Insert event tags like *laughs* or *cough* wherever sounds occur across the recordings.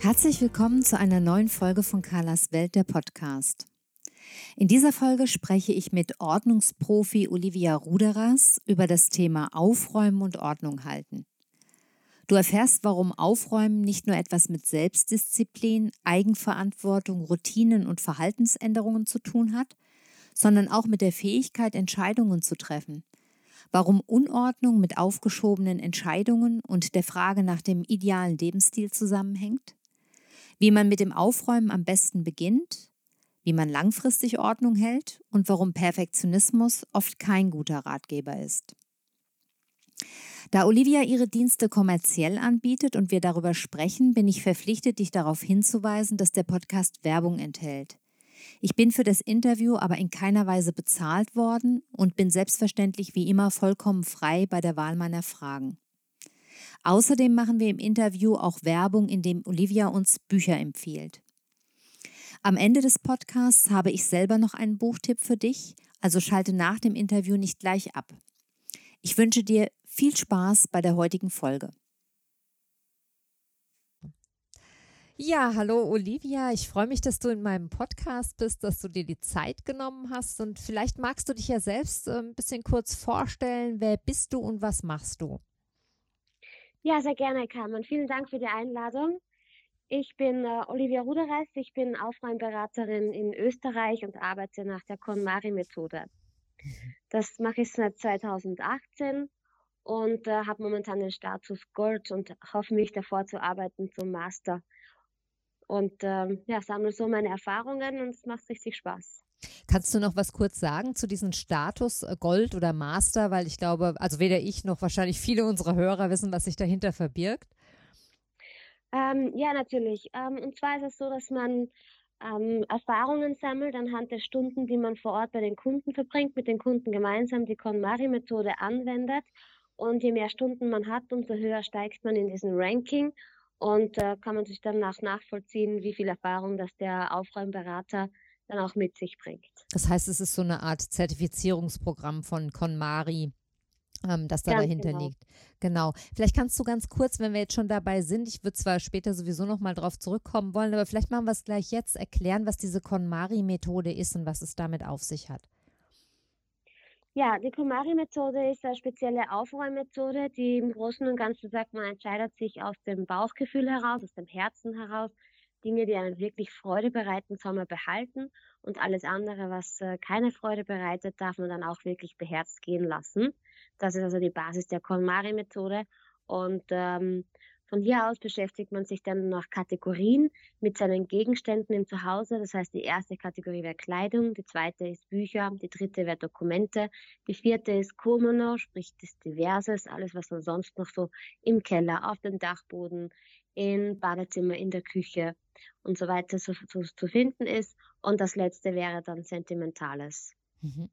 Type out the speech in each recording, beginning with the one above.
Herzlich willkommen zu einer neuen Folge von Carlas Welt, der Podcast. In dieser Folge spreche ich mit Ordnungsprofi Olivia Ruderas über das Thema Aufräumen und Ordnung halten. Du erfährst, warum Aufräumen nicht nur etwas mit Selbstdisziplin, Eigenverantwortung, Routinen und Verhaltensänderungen zu tun hat, sondern auch mit der Fähigkeit, Entscheidungen zu treffen. Warum Unordnung mit aufgeschobenen Entscheidungen und der Frage nach dem idealen Lebensstil zusammenhängt wie man mit dem Aufräumen am besten beginnt, wie man langfristig Ordnung hält und warum Perfektionismus oft kein guter Ratgeber ist. Da Olivia ihre Dienste kommerziell anbietet und wir darüber sprechen, bin ich verpflichtet, dich darauf hinzuweisen, dass der Podcast Werbung enthält. Ich bin für das Interview aber in keiner Weise bezahlt worden und bin selbstverständlich wie immer vollkommen frei bei der Wahl meiner Fragen. Außerdem machen wir im Interview auch Werbung, indem Olivia uns Bücher empfiehlt. Am Ende des Podcasts habe ich selber noch einen Buchtipp für dich, also schalte nach dem Interview nicht gleich ab. Ich wünsche dir viel Spaß bei der heutigen Folge. Ja, hallo Olivia, ich freue mich, dass du in meinem Podcast bist, dass du dir die Zeit genommen hast und vielleicht magst du dich ja selbst äh, ein bisschen kurz vorstellen, wer bist du und was machst du? Ja, sehr gerne, Carmen. Vielen Dank für die Einladung. Ich bin äh, Olivia Ruderes, ich bin Aufräumberaterin in Österreich und arbeite nach der KonMari-Methode. Das mache ich seit 2018 und äh, habe momentan den Status Gold und hoffe mich davor zu arbeiten zum Master. Und ähm, ja, sammle so meine Erfahrungen und es macht richtig Spaß. Kannst du noch was kurz sagen zu diesem Status äh, Gold oder Master? Weil ich glaube, also weder ich noch wahrscheinlich viele unserer Hörer wissen, was sich dahinter verbirgt. Ähm, ja, natürlich. Ähm, und zwar ist es so, dass man ähm, Erfahrungen sammelt anhand der Stunden, die man vor Ort bei den Kunden verbringt, mit den Kunden gemeinsam die KonMari-Methode anwendet. Und je mehr Stunden man hat, umso höher steigt man in diesem Ranking. Und äh, kann man sich dann nach nachvollziehen, wie viel Erfahrung das der Aufräumberater dann auch mit sich bringt. Das heißt, es ist so eine Art Zertifizierungsprogramm von KonMari, ähm, das da ganz dahinter genau. liegt. Genau. Vielleicht kannst du ganz kurz, wenn wir jetzt schon dabei sind, ich würde zwar später sowieso nochmal drauf zurückkommen wollen, aber vielleicht machen wir es gleich jetzt, erklären, was diese KonMari-Methode ist und was es damit auf sich hat. Ja, die KonMari-Methode ist eine spezielle Aufräummethode, die im Großen und Ganzen sagt, man entscheidet sich aus dem Bauchgefühl heraus, aus dem Herzen heraus, Dinge, die einem wirklich Freude bereiten, soll man behalten und alles andere, was äh, keine Freude bereitet, darf man dann auch wirklich beherzt gehen lassen. Das ist also die Basis der KonMari-Methode und ähm, von hier aus beschäftigt man sich dann nach Kategorien mit seinen Gegenständen im Zuhause. Das heißt, die erste Kategorie wäre Kleidung, die zweite ist Bücher, die dritte wäre Dokumente, die vierte ist Komono, sprich das Diverses, alles, was man sonst noch so im Keller, auf dem Dachboden, im Badezimmer, in der Küche und so weiter so, so, zu finden ist. Und das letzte wäre dann Sentimentales. Mhm.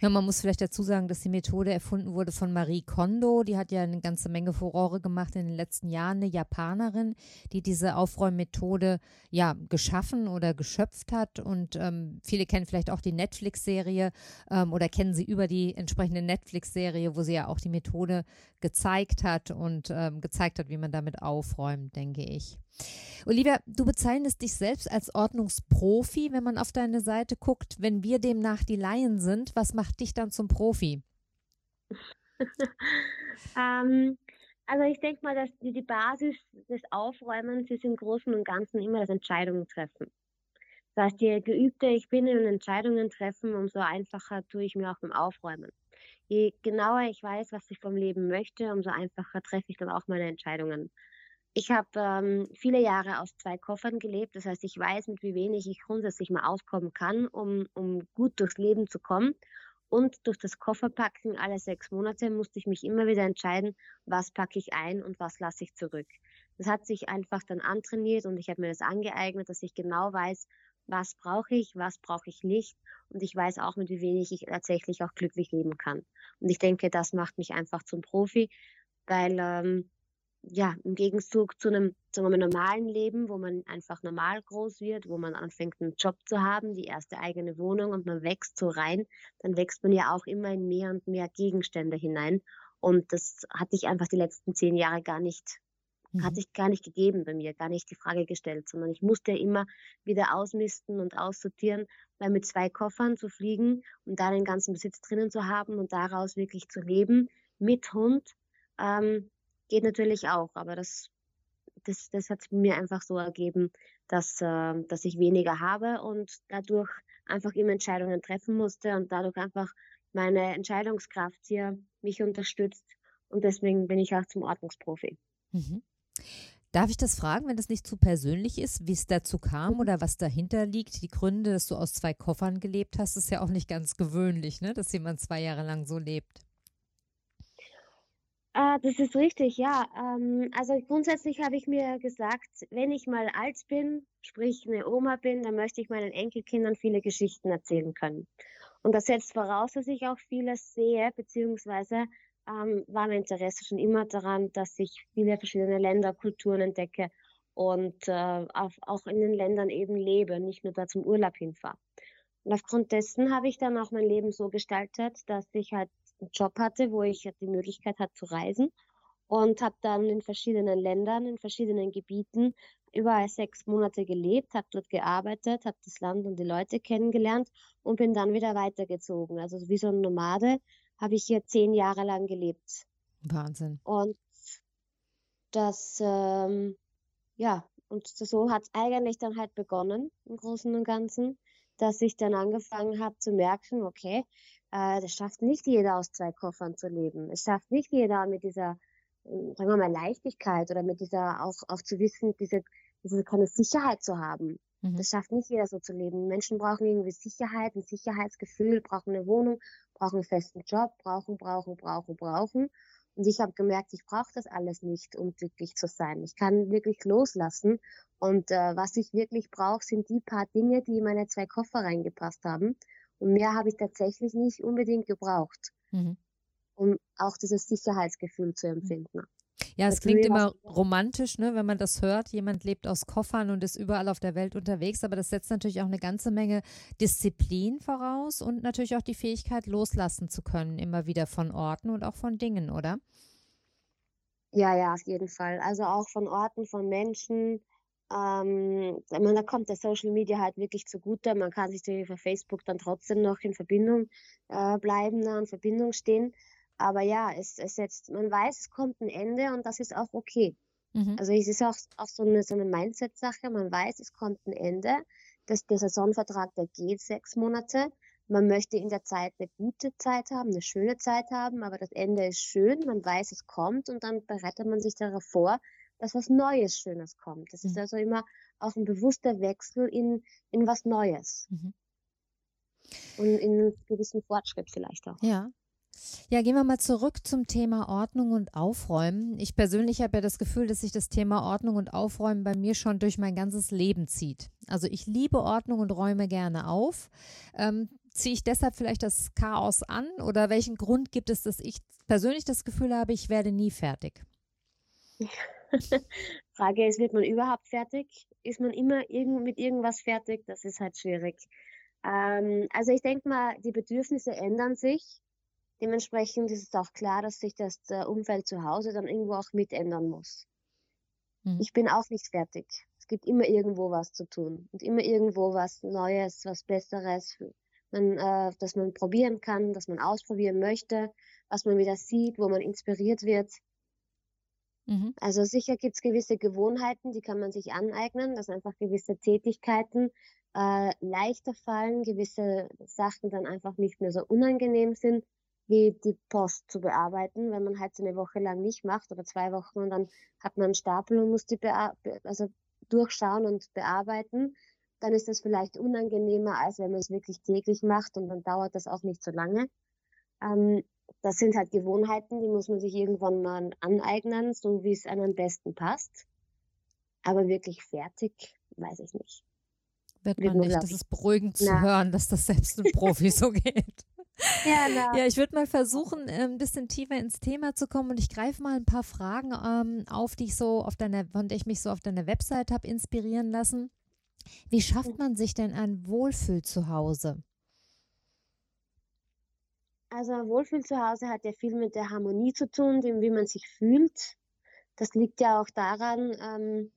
Ja, man muss vielleicht dazu sagen, dass die Methode erfunden wurde von Marie Kondo. Die hat ja eine ganze Menge Furore gemacht in den letzten Jahren. Eine Japanerin, die diese Aufräummethode ja geschaffen oder geschöpft hat. Und ähm, viele kennen vielleicht auch die Netflix-Serie ähm, oder kennen sie über die entsprechende Netflix-Serie, wo sie ja auch die Methode gezeigt hat und ähm, gezeigt hat, wie man damit aufräumt, denke ich. Olivia, du bezeichnest dich selbst als Ordnungsprofi, wenn man auf deine Seite guckt. Wenn wir demnach die Laien sind, was macht dich dann zum Profi? *laughs* ähm, also ich denke mal, dass die, Basis des Aufräumens ist im Großen und Ganzen immer das Entscheidungen treffen. Das heißt, je geübter ich bin in Entscheidungen treffen, umso einfacher tue ich mir auch beim Aufräumen. Je genauer ich weiß, was ich vom Leben möchte, umso einfacher treffe ich dann auch meine Entscheidungen. Ich habe ähm, viele Jahre aus zwei Koffern gelebt. Das heißt, ich weiß, mit wie wenig ich grundsätzlich mal auskommen kann, um, um gut durchs Leben zu kommen. Und durch das Kofferpacken alle sechs Monate musste ich mich immer wieder entscheiden, was packe ich ein und was lasse ich zurück. Das hat sich einfach dann antrainiert und ich habe mir das angeeignet, dass ich genau weiß, was brauche ich, was brauche ich nicht. Und ich weiß auch, mit wie wenig ich tatsächlich auch glücklich leben kann. Und ich denke, das macht mich einfach zum Profi, weil ähm, ja, im Gegenzug zu einem, zu einem normalen Leben, wo man einfach normal groß wird, wo man anfängt, einen Job zu haben, die erste eigene Wohnung und man wächst so rein, dann wächst man ja auch immer in mehr und mehr Gegenstände hinein. Und das hatte ich einfach die letzten zehn Jahre gar nicht Mhm. Hat sich gar nicht gegeben bei mir, gar nicht die Frage gestellt, sondern ich musste immer wieder ausmisten und aussortieren, weil mit zwei Koffern zu fliegen und da den ganzen Besitz drinnen zu haben und daraus wirklich zu leben mit Hund, ähm, geht natürlich auch. Aber das, das, das hat mir einfach so ergeben, dass, äh, dass ich weniger habe und dadurch einfach immer Entscheidungen treffen musste und dadurch einfach meine Entscheidungskraft hier mich unterstützt. Und deswegen bin ich auch zum Ordnungsprofi. Mhm. Darf ich das fragen, wenn das nicht zu persönlich ist, wie es dazu kam mhm. oder was dahinter liegt? Die Gründe, dass du aus zwei Koffern gelebt hast, ist ja auch nicht ganz gewöhnlich, ne? dass jemand zwei Jahre lang so lebt. Äh, das ist richtig, ja. Ähm, also grundsätzlich habe ich mir gesagt, wenn ich mal alt bin, sprich eine Oma bin, dann möchte ich meinen Enkelkindern viele Geschichten erzählen können. Und das setzt voraus, dass ich auch vieles sehe, beziehungsweise ähm, war mein Interesse schon immer daran, dass ich viele verschiedene Länder, Kulturen entdecke und äh, auf, auch in den Ländern eben lebe, nicht nur da zum Urlaub hinfahre. Und aufgrund dessen habe ich dann auch mein Leben so gestaltet, dass ich halt einen Job hatte, wo ich die Möglichkeit hatte zu reisen und habe dann in verschiedenen Ländern, in verschiedenen Gebieten überall sechs Monate gelebt, habe dort gearbeitet, habe das Land und die Leute kennengelernt und bin dann wieder weitergezogen. Also wie so ein Nomade habe ich hier zehn Jahre lang gelebt. Wahnsinn. Und das, ähm, ja, und so hat es eigentlich dann halt begonnen, im Großen und Ganzen, dass ich dann angefangen habe zu merken, okay, äh, das schafft nicht jeder aus zwei Koffern zu leben. Es schafft nicht jeder mit dieser, äh, sagen wir mal, Leichtigkeit oder mit dieser auch, auch zu wissen, diese, diese keine Sicherheit zu haben. Mhm. Das schafft nicht jeder so zu leben. Menschen brauchen irgendwie Sicherheit, ein Sicherheitsgefühl, brauchen eine Wohnung, brauchen einen festen Job, brauchen, brauchen, brauchen, brauchen. Und ich habe gemerkt, ich brauche das alles nicht, um glücklich zu sein. Ich kann wirklich loslassen. Und äh, was ich wirklich brauche, sind die paar Dinge, die in meine zwei Koffer reingepasst haben. Und mehr habe ich tatsächlich nicht unbedingt gebraucht, mhm. um auch dieses Sicherheitsgefühl zu empfinden. Ja, es klingt immer romantisch, ne, wenn man das hört. Jemand lebt aus Koffern und ist überall auf der Welt unterwegs, aber das setzt natürlich auch eine ganze Menge Disziplin voraus und natürlich auch die Fähigkeit, loslassen zu können, immer wieder von Orten und auch von Dingen, oder? Ja, ja, auf jeden Fall. Also auch von Orten, von Menschen. Ähm, meine, da kommt der Social Media halt wirklich zugute. Man kann sich über Facebook dann trotzdem noch in Verbindung äh, bleiben, in Verbindung stehen. Aber ja, es, es jetzt, man weiß, es kommt ein Ende und das ist auch okay. Mhm. Also es ist auch, auch so eine, so eine Mindset-Sache. Man weiß, es kommt ein Ende. Das, der Saisonvertrag, der geht sechs Monate. Man möchte in der Zeit eine gute Zeit haben, eine schöne Zeit haben, aber das Ende ist schön. Man weiß, es kommt und dann bereitet man sich darauf vor, dass was Neues, Schönes kommt. Das mhm. ist also immer auch ein bewusster Wechsel in, in was Neues. Mhm. Und in einen gewissen Fortschritt vielleicht auch. Ja, ja, gehen wir mal zurück zum Thema Ordnung und Aufräumen. Ich persönlich habe ja das Gefühl, dass sich das Thema Ordnung und Aufräumen bei mir schon durch mein ganzes Leben zieht. Also ich liebe Ordnung und räume gerne auf. Ähm, ziehe ich deshalb vielleicht das Chaos an oder welchen Grund gibt es, dass ich persönlich das Gefühl habe, ich werde nie fertig? *laughs* *laughs* Frage ist, wird man überhaupt fertig? Ist man immer irgend, mit irgendwas fertig? Das ist halt schwierig. Ähm, also ich denke mal, die Bedürfnisse ändern sich Dementsprechend ist es auch klar, dass sich das äh, Umfeld zu Hause dann irgendwo auch mit ändern muss. Mhm. Ich bin auch nicht fertig. Es gibt immer irgendwo was zu tun und immer irgendwo was Neues, was Besseres, man, äh, das man probieren kann, das man ausprobieren möchte, was man wieder sieht, wo man inspiriert wird. Mhm. Also sicher gibt es gewisse Gewohnheiten, die kann man sich aneignen, dass einfach gewisse Tätigkeiten äh, leichter fallen, gewisse Sachen dann einfach nicht mehr so unangenehm sind wie die Post zu bearbeiten, wenn man halt so eine Woche lang nicht macht oder zwei Wochen und dann hat man einen Stapel und muss die also durchschauen und bearbeiten, dann ist das vielleicht unangenehmer, als wenn man es wirklich täglich macht und dann dauert das auch nicht so lange. Ähm, das sind halt Gewohnheiten, die muss man sich irgendwann mal aneignen, so wie es einem am besten passt. Aber wirklich fertig, weiß ich nicht. Wird man nicht. Das ist beruhigend zu Na. hören, dass das selbst ein Profi so *laughs* geht. Ja, na. ja, ich würde mal versuchen, ein bisschen tiefer ins Thema zu kommen und ich greife mal ein paar Fragen ähm, auf, die ich so auf deiner, von der ich mich so auf deiner Website habe inspirieren lassen. Wie schafft man sich denn ein Wohlfühl zu Hause? Also Wohlfühl zu Hause hat ja viel mit der Harmonie zu tun, dem wie man sich fühlt. Das liegt ja auch daran, ähm,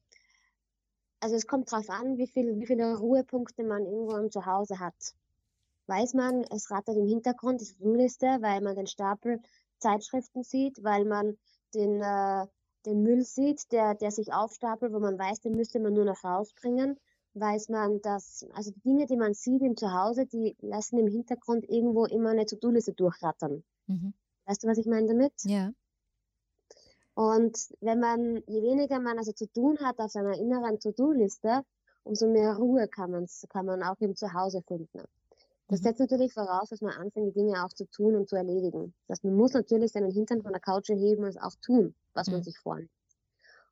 also es kommt darauf an, wie, viel, wie viele Ruhepunkte man irgendwo im Zuhause hat. Weiß man, es rattert im Hintergrund die To-Do-Liste, weil man den Stapel Zeitschriften sieht, weil man den, äh, den Müll sieht, der, der sich aufstapelt, wo man weiß, den müsste man nur noch rausbringen. Weiß man, dass, also die Dinge, die man sieht im Zuhause, die lassen im Hintergrund irgendwo immer eine To-Do-Liste durchrattern. Mhm. Weißt du, was ich meine damit? Ja. Und wenn man, je weniger man also zu tun hat auf seiner inneren To-Do-Liste, umso mehr Ruhe kann, man's, kann man auch im Zuhause finden. Das mhm. setzt natürlich voraus, dass man anfängt, die Dinge auch zu tun und zu erledigen. Das man muss natürlich seinen Hintern von der Couch erheben und es auch tun, was mhm. man sich vornimmt.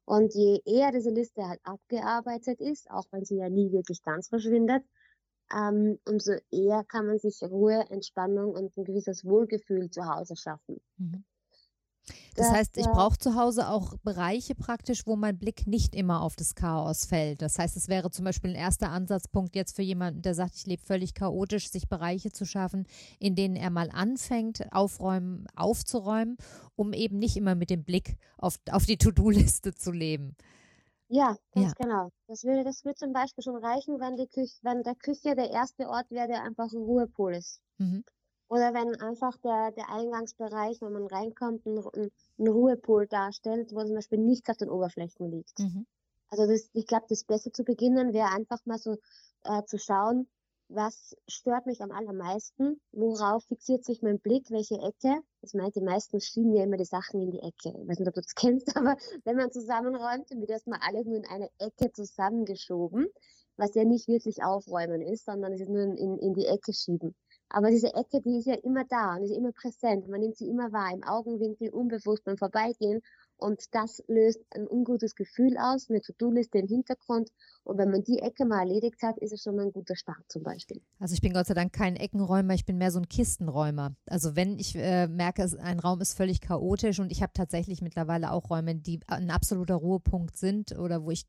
Und je eher diese Liste halt abgearbeitet ist, auch wenn sie ja nie wirklich ganz verschwindet, ähm, umso eher kann man sich Ruhe, Entspannung und ein gewisses Wohlgefühl zu Hause schaffen. Mhm. Das heißt, ich brauche zu Hause auch Bereiche praktisch, wo mein Blick nicht immer auf das Chaos fällt. Das heißt, es wäre zum Beispiel ein erster Ansatzpunkt jetzt für jemanden, der sagt, ich lebe völlig chaotisch, sich Bereiche zu schaffen, in denen er mal anfängt, aufräumen, aufzuräumen, um eben nicht immer mit dem Blick auf, auf die To-Do-Liste zu leben. Ja, ganz ja. genau. Das würde, das würde zum Beispiel schon reichen, wenn, die Küche, wenn der Küche der erste Ort wäre, der einfach ein Ruhepol ist. Mhm. Oder wenn einfach der, der Eingangsbereich, wenn man reinkommt, ein, ein Ruhepol darstellt, wo zum Beispiel nichts auf den Oberflächen liegt. Mhm. Also das, ich glaube, das Beste zu beginnen wäre einfach mal so äh, zu schauen, was stört mich am allermeisten, worauf fixiert sich mein Blick, welche Ecke. Das meint, die meisten schieben ja immer die Sachen in die Ecke. Ich weiß nicht, ob du das *laughs* kennst, aber wenn man zusammenräumt, dann wird erstmal alles nur in eine Ecke zusammengeschoben, was ja nicht wirklich aufräumen ist, sondern es ist nur in, in die Ecke schieben. Aber diese Ecke, die ist ja immer da und ist immer präsent. Man nimmt sie immer wahr, im Augenwinkel, unbewusst beim Vorbeigehen. Und das löst ein ungutes Gefühl aus, eine To-Do-Liste im Hintergrund. Und wenn man die Ecke mal erledigt hat, ist es schon mal ein guter Start zum Beispiel. Also ich bin Gott sei Dank kein Eckenräumer, ich bin mehr so ein Kistenräumer. Also wenn ich äh, merke, ein Raum ist völlig chaotisch und ich habe tatsächlich mittlerweile auch Räume, die ein absoluter Ruhepunkt sind oder wo ich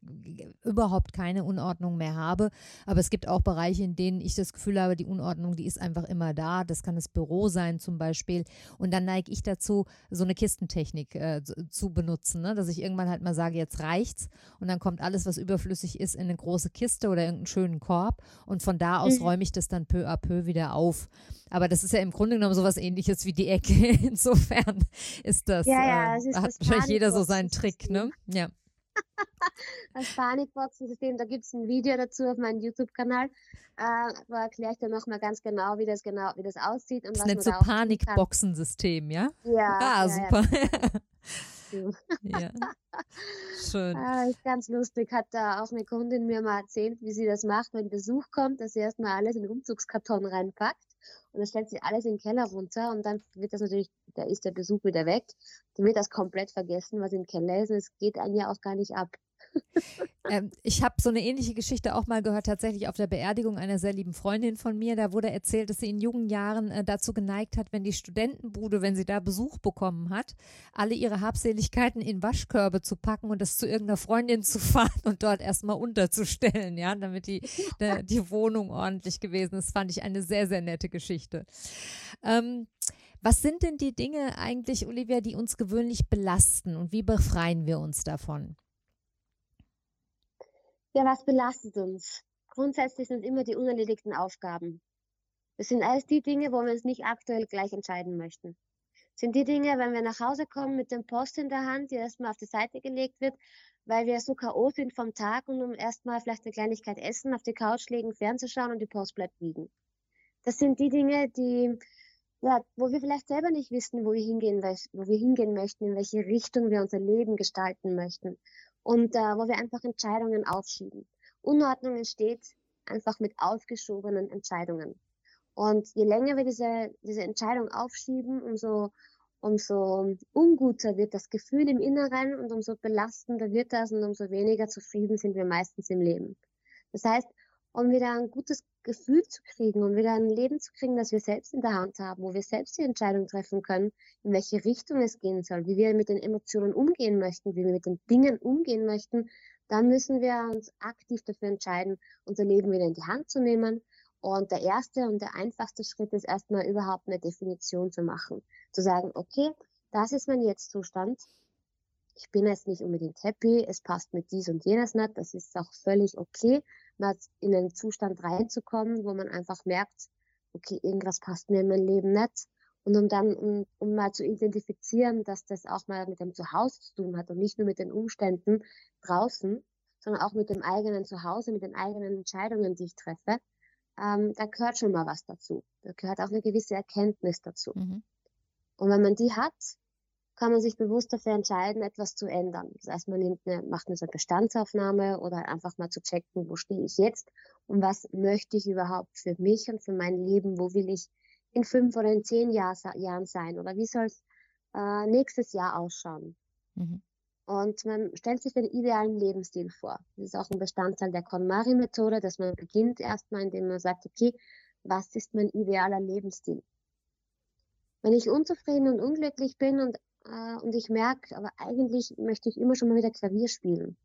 überhaupt keine Unordnung mehr habe. Aber es gibt auch Bereiche, in denen ich das Gefühl habe, die Unordnung, die ist einfach immer da. Das kann das Büro sein zum Beispiel. Und dann neige ich dazu, so eine Kistentechnik äh, zu benutzen benutzen, ne? dass ich irgendwann halt mal sage, jetzt reicht's und dann kommt alles, was überflüssig ist, in eine große Kiste oder irgendeinen schönen Korb und von da aus mhm. räume ich das dann peu à peu wieder auf. Aber das ist ja im Grunde genommen sowas ähnliches wie die Ecke. *laughs* Insofern ist das, ja, ja, äh, hat wahrscheinlich jeder so seinen Trick, ne? Ja. *laughs* das Panikboxen-System, da gibt es ein Video dazu auf meinem YouTube-Kanal. Äh, wo erkläre ich dann nochmal ganz genau, wie das genau, wie das aussieht und das was nennt man so Panikboxen-System, ja? Ja. Ah, ja, super. Ja. *laughs* Ja. *laughs* Schön. Ist ganz lustig. Hat da auch eine Kundin mir mal erzählt, wie sie das macht, wenn Besuch kommt, dass sie erstmal alles in den Umzugskarton reinpackt und dann stellt sie alles in den Keller runter und dann wird das natürlich, da ist der Besuch wieder weg. Dann wird das komplett vergessen, was im Keller ist und es geht einem ja auch gar nicht ab ähm, ich habe so eine ähnliche Geschichte auch mal gehört, tatsächlich auf der Beerdigung einer sehr lieben Freundin von mir. Da wurde erzählt, dass sie in jungen Jahren äh, dazu geneigt hat, wenn die Studentenbude, wenn sie da Besuch bekommen hat, alle ihre Habseligkeiten in Waschkörbe zu packen und das zu irgendeiner Freundin zu *laughs* fahren und dort erstmal unterzustellen, ja, damit die, der, die Wohnung ordentlich gewesen ist. Fand ich eine sehr, sehr nette Geschichte. Ähm, was sind denn die Dinge eigentlich, Olivia, die uns gewöhnlich belasten und wie befreien wir uns davon? Ja, was belastet uns? Grundsätzlich sind immer die unerledigten Aufgaben. Das sind alles die Dinge, wo wir uns nicht aktuell gleich entscheiden möchten. Das sind die Dinge, wenn wir nach Hause kommen mit dem Post in der Hand, die erstmal auf die Seite gelegt wird, weil wir so K.O. sind vom Tag und um erstmal vielleicht eine Kleinigkeit essen, auf die Couch legen, fernzuschauen und die Post bleibt liegen. Das sind die Dinge, die, ja, wo wir vielleicht selber nicht wissen, wo wir hingehen, wo wir hingehen möchten, in welche Richtung wir unser Leben gestalten möchten und äh, wo wir einfach Entscheidungen aufschieben. Unordnung entsteht einfach mit aufgeschobenen Entscheidungen. Und je länger wir diese, diese Entscheidung aufschieben, umso, umso unguter wird das Gefühl im Inneren und umso belastender wird das und umso weniger zufrieden sind wir meistens im Leben. Das heißt, um wieder ein gutes Gefühl zu kriegen und wieder ein Leben zu kriegen, das wir selbst in der Hand haben, wo wir selbst die Entscheidung treffen können, in welche Richtung es gehen soll, wie wir mit den Emotionen umgehen möchten, wie wir mit den Dingen umgehen möchten, dann müssen wir uns aktiv dafür entscheiden, unser Leben wieder in die Hand zu nehmen. Und der erste und der einfachste Schritt ist erstmal überhaupt eine Definition zu machen. Zu sagen, okay, das ist mein Jetzt-Zustand. Ich bin jetzt nicht unbedingt happy, es passt mit dies und jenes nicht, das ist auch völlig okay mal in einen Zustand reinzukommen, wo man einfach merkt, okay, irgendwas passt mir in mein Leben nicht. Und um dann, um, um mal zu identifizieren, dass das auch mal mit dem Zuhause zu tun hat und nicht nur mit den Umständen draußen, sondern auch mit dem eigenen Zuhause, mit den eigenen Entscheidungen, die ich treffe, ähm, da gehört schon mal was dazu. Da gehört auch eine gewisse Erkenntnis dazu. Mhm. Und wenn man die hat, kann man sich bewusst dafür entscheiden, etwas zu ändern. Das heißt, man nimmt eine, macht eine Bestandsaufnahme oder einfach mal zu checken, wo stehe ich jetzt und was möchte ich überhaupt für mich und für mein Leben, wo will ich in fünf oder in zehn Jahr, Jahren sein oder wie soll es äh, nächstes Jahr ausschauen. Mhm. Und man stellt sich den idealen Lebensstil vor. Das ist auch ein Bestandteil der KonMari-Methode, dass man beginnt erstmal, indem man sagt, okay, was ist mein idealer Lebensstil? Wenn ich unzufrieden und unglücklich bin und äh, und ich merke, aber eigentlich möchte ich immer schon mal wieder Klavier spielen.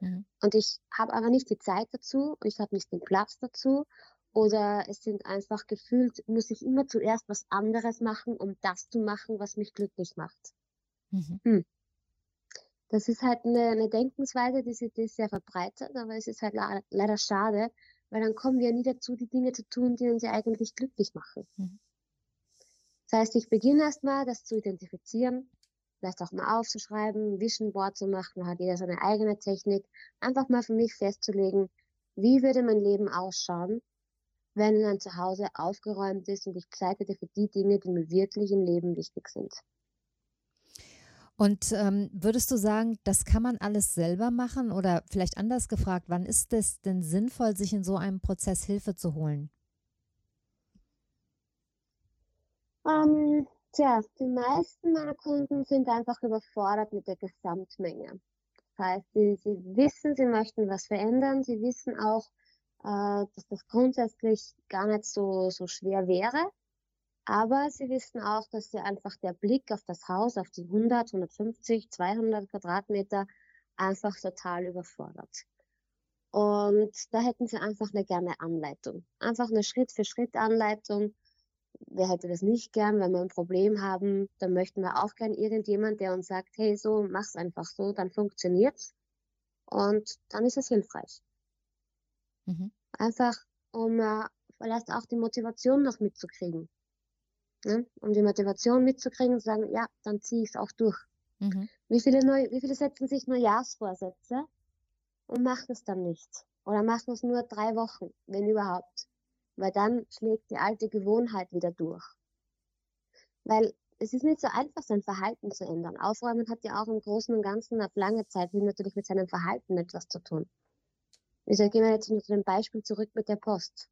Mhm. Und ich habe aber nicht die Zeit dazu und ich habe nicht den Platz dazu. Oder es sind einfach gefühlt, muss ich immer zuerst was anderes machen, um das zu machen, was mich glücklich macht. Mhm. Hm. Das ist halt eine, eine Denkensweise, die, die ist sehr verbreitet, aber es ist halt leider schade, weil dann kommen wir nie dazu, die Dinge zu tun, die uns ja eigentlich glücklich machen. Mhm. Das heißt, ich beginne erstmal, das zu identifizieren, vielleicht auch mal aufzuschreiben, Vision Board zu machen, hat jeder seine eigene Technik, einfach mal für mich festzulegen, wie würde mein Leben ausschauen, wenn mein Zuhause aufgeräumt ist und ich Zeit hätte für die Dinge, die mir wirklich im Leben wichtig sind. Und ähm, würdest du sagen, das kann man alles selber machen oder vielleicht anders gefragt, wann ist es denn sinnvoll, sich in so einem Prozess Hilfe zu holen? Ähm, tja, die meisten meiner Kunden sind einfach überfordert mit der Gesamtmenge. Das heißt, sie, sie wissen, sie möchten was verändern, sie wissen auch, äh, dass das grundsätzlich gar nicht so, so schwer wäre. Aber sie wissen auch, dass sie einfach der Blick auf das Haus, auf die 100, 150, 200 Quadratmeter einfach total überfordert. Und da hätten sie einfach eine gerne Anleitung. Einfach eine Schritt-für-Schritt-Anleitung, wer hätte das nicht gern, wenn wir ein Problem haben, dann möchten wir auch gern irgendjemand, der uns sagt, hey, so, mach's einfach so, dann funktioniert's. Und dann ist es hilfreich. Mhm. Einfach, um äh, vielleicht auch die Motivation noch mitzukriegen. Ne? Um die Motivation mitzukriegen und zu sagen, ja, dann ziehe ich es auch durch. Mhm. Wie, viele neu, wie viele setzen sich Neujahrsvorsätze und machen es dann nicht? Oder machen es nur drei Wochen, wenn überhaupt? Weil dann schlägt die alte Gewohnheit wieder durch. Weil es ist nicht so einfach, sein Verhalten zu ändern. Aufräumen hat ja auch im Großen und Ganzen auf lange Zeit natürlich mit seinem Verhalten etwas zu tun. Ich sage immer jetzt zu dem Beispiel zurück mit der Post.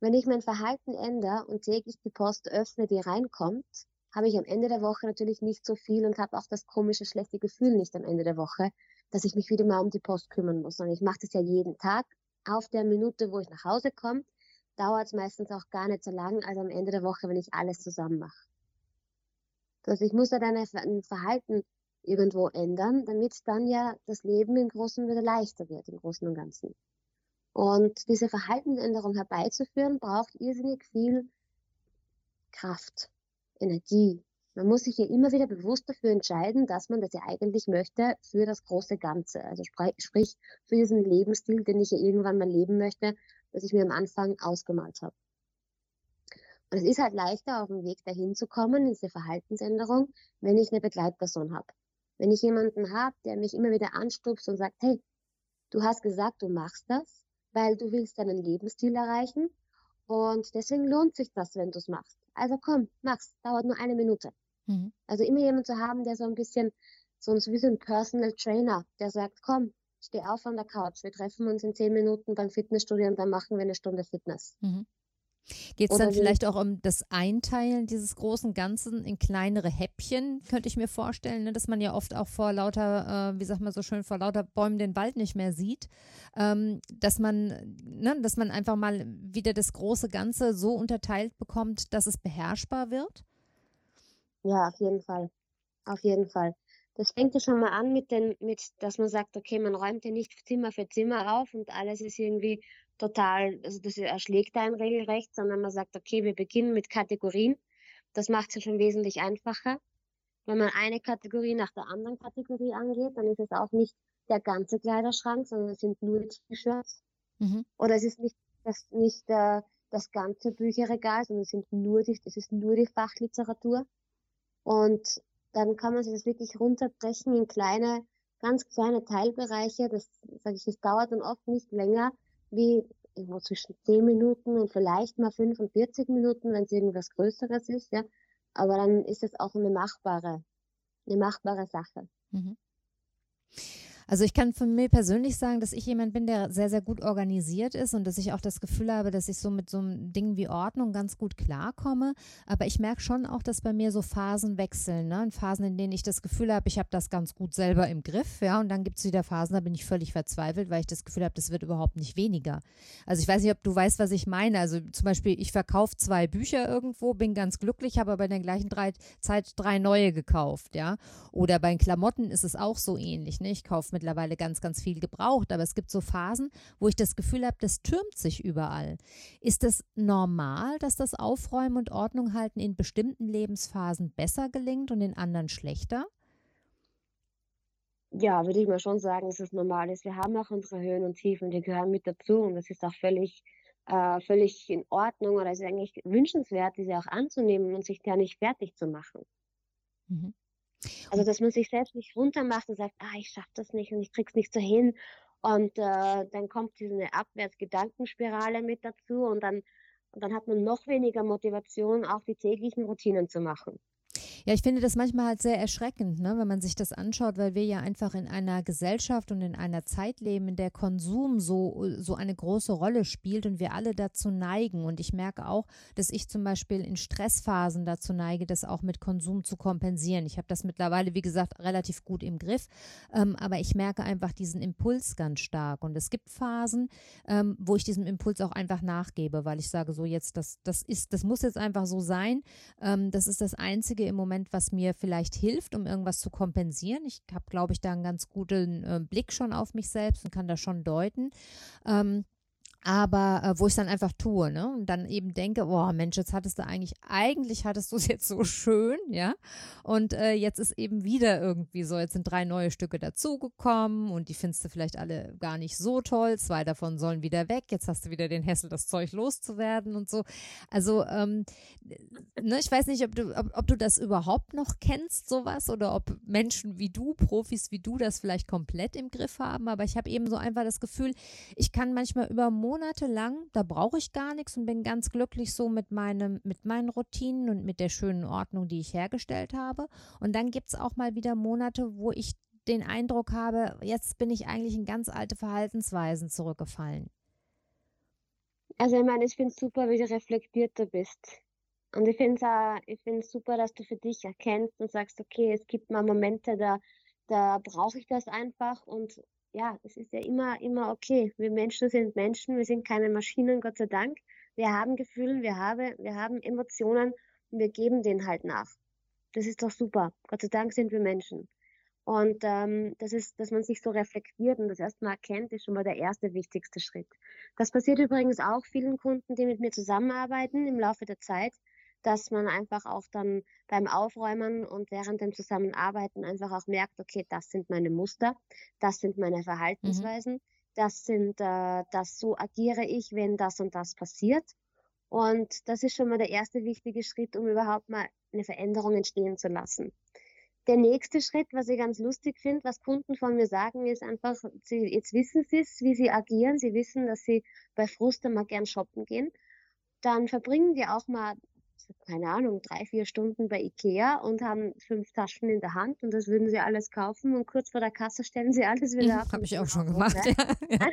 Wenn ich mein Verhalten ändere und täglich die Post öffne, die reinkommt, habe ich am Ende der Woche natürlich nicht so viel und habe auch das komische, schlechte Gefühl nicht am Ende der Woche, dass ich mich wieder mal um die Post kümmern muss. Und ich mache das ja jeden Tag auf der Minute, wo ich nach Hause komme, dauert es meistens auch gar nicht so lang, als am Ende der Woche, wenn ich alles zusammen mache. Also ich muss ja dann ein Verhalten irgendwo ändern, damit dann ja das Leben im Großen wieder leichter wird, im Großen und Ganzen. Und diese Verhaltensänderung herbeizuführen, braucht irrsinnig viel Kraft, Energie, man muss sich ja immer wieder bewusst dafür entscheiden, dass man das ja eigentlich möchte für das große Ganze. Also sprich für diesen Lebensstil, den ich ja irgendwann mal leben möchte, was ich mir am Anfang ausgemalt habe. Und es ist halt leichter, auf dem Weg dahin zu kommen, diese Verhaltensänderung, wenn ich eine Begleitperson habe. Wenn ich jemanden habe, der mich immer wieder anstupst und sagt, hey, du hast gesagt, du machst das, weil du willst deinen Lebensstil erreichen und deswegen lohnt sich das, wenn du es machst. Also komm, mach's, dauert nur eine Minute. Mhm. Also immer jemand zu haben, der so ein bisschen, so, wie so ein Personal Trainer, der sagt, komm, steh auf an der Couch, wir treffen uns in zehn Minuten beim Fitnessstudio und dann machen wir eine Stunde Fitness. Mhm. Geht es dann vielleicht auch um das Einteilen dieses großen Ganzen in kleinere Häppchen, könnte ich mir vorstellen, ne? dass man ja oft auch vor lauter, äh, wie sagt man so schön, vor lauter Bäumen den Wald nicht mehr sieht, ähm, dass man, ne, dass man einfach mal wieder das große Ganze so unterteilt bekommt, dass es beherrschbar wird? Ja, auf jeden Fall. Auf jeden Fall. Das fängt ja schon mal an mit den, mit, dass man sagt, okay, man räumt ja nicht Zimmer für Zimmer auf und alles ist irgendwie total, also das erschlägt einen regelrecht, sondern man sagt, okay, wir beginnen mit Kategorien. Das macht es ja schon wesentlich einfacher. Wenn man eine Kategorie nach der anderen Kategorie angeht, dann ist es auch nicht der ganze Kleiderschrank, sondern es sind nur T-Shirts. Mhm. Oder es ist nicht das, nicht äh, das ganze Bücherregal, sondern es sind nur die, es ist nur die Fachliteratur. Und dann kann man sich das wirklich runterbrechen in kleine, ganz kleine Teilbereiche. Das sage ich, das dauert dann oft nicht länger wie irgendwo zwischen 10 Minuten und vielleicht mal 45 Minuten, wenn es irgendwas Größeres ist, ja. Aber dann ist es auch eine machbare, eine machbare Sache. Mhm. Also ich kann von mir persönlich sagen, dass ich jemand bin, der sehr, sehr gut organisiert ist und dass ich auch das Gefühl habe, dass ich so mit so einem Ding wie Ordnung ganz gut klarkomme. Aber ich merke schon auch, dass bei mir so Phasen wechseln. Ne? Phasen, in denen ich das Gefühl habe, ich habe das ganz gut selber im Griff. Ja, und dann gibt es wieder Phasen, da bin ich völlig verzweifelt, weil ich das Gefühl habe, das wird überhaupt nicht weniger. Also ich weiß nicht, ob du weißt, was ich meine. Also zum Beispiel, ich verkaufe zwei Bücher irgendwo, bin ganz glücklich, habe aber in der gleichen drei, Zeit drei neue gekauft. Ja, oder bei Klamotten ist es auch so ähnlich. Ne? Ich kaufe mit mittlerweile ganz, ganz viel gebraucht, aber es gibt so Phasen, wo ich das Gefühl habe, das türmt sich überall. Ist es normal, dass das Aufräumen und Ordnung halten in bestimmten Lebensphasen besser gelingt und in anderen schlechter? Ja, würde ich mal schon sagen, dass es normal ist. Wir haben auch unsere Höhen und Tiefen, die gehören mit dazu und das ist auch völlig, äh, völlig in Ordnung oder ist eigentlich wünschenswert, diese auch anzunehmen und sich da nicht fertig zu machen. Mhm. Also, dass man sich selbst nicht runtermacht und sagt, ah, ich schaffe das nicht und ich krieg's nicht so hin. Und äh, dann kommt diese Abwärtsgedankenspirale mit dazu und dann, und dann hat man noch weniger Motivation, auch die täglichen Routinen zu machen. Ja, ich finde das manchmal halt sehr erschreckend, ne, wenn man sich das anschaut, weil wir ja einfach in einer Gesellschaft und in einer Zeit leben, in der Konsum so, so eine große Rolle spielt und wir alle dazu neigen. Und ich merke auch, dass ich zum Beispiel in Stressphasen dazu neige, das auch mit Konsum zu kompensieren. Ich habe das mittlerweile, wie gesagt, relativ gut im Griff, ähm, aber ich merke einfach diesen Impuls ganz stark. Und es gibt Phasen, ähm, wo ich diesem Impuls auch einfach nachgebe, weil ich sage, so jetzt, das, das ist, das muss jetzt einfach so sein. Ähm, das ist das Einzige im Moment, Moment, was mir vielleicht hilft, um irgendwas zu kompensieren. Ich habe, glaube ich, da einen ganz guten äh, Blick schon auf mich selbst und kann das schon deuten. Ähm, aber äh, wo ich dann einfach tue, ne? Und dann eben denke, boah, Mensch, jetzt hattest du eigentlich, eigentlich hattest du es jetzt so schön, ja? Und äh, jetzt ist eben wieder irgendwie so, jetzt sind drei neue Stücke dazugekommen und die findest du vielleicht alle gar nicht so toll. Zwei davon sollen wieder weg. Jetzt hast du wieder den Hessel, das Zeug loszuwerden und so. Also, ähm, ne, ich weiß nicht, ob du, ob, ob du das überhaupt noch kennst, sowas, oder ob Menschen wie du, Profis wie du, das vielleicht komplett im Griff haben. Aber ich habe eben so einfach das Gefühl, ich kann manchmal über Monate monatelang, da brauche ich gar nichts und bin ganz glücklich so mit, meinem, mit meinen Routinen und mit der schönen Ordnung, die ich hergestellt habe. Und dann gibt es auch mal wieder Monate, wo ich den Eindruck habe, jetzt bin ich eigentlich in ganz alte Verhaltensweisen zurückgefallen. Also ich meine, ich finde es super, wie du reflektierter bist. Und ich finde es super, dass du für dich erkennst und sagst, okay, es gibt mal Momente, da, da brauche ich das einfach und ja, es ist ja immer, immer okay. Wir Menschen sind Menschen, wir sind keine Maschinen, Gott sei Dank. Wir haben Gefühle, wir, habe, wir haben Emotionen und wir geben denen halt nach. Das ist doch super. Gott sei Dank sind wir Menschen. Und ähm, das ist, dass man sich so reflektiert und das erstmal erkennt, ist schon mal der erste wichtigste Schritt. Das passiert übrigens auch vielen Kunden, die mit mir zusammenarbeiten im Laufe der Zeit, dass man einfach auch dann beim Aufräumen und während dem Zusammenarbeiten einfach auch merkt, okay, das sind meine Muster, das sind meine mhm. Verhaltensweisen, mhm. das sind, äh, das so agiere ich, wenn das und das passiert. Und das ist schon mal der erste wichtige Schritt, um überhaupt mal eine Veränderung entstehen zu lassen. Der nächste Schritt, was ich ganz lustig finde, was Kunden von mir sagen, ist einfach, sie, jetzt wissen sie es, wie sie agieren. Sie wissen, dass sie bei Frust mal gern shoppen gehen. Dann verbringen die auch mal keine Ahnung, drei, vier Stunden bei Ikea und haben fünf Taschen in der Hand und das würden sie alles kaufen und kurz vor der Kasse stellen sie alles wieder ab. Habe ich auch schon gemacht, ne? *laughs* ja.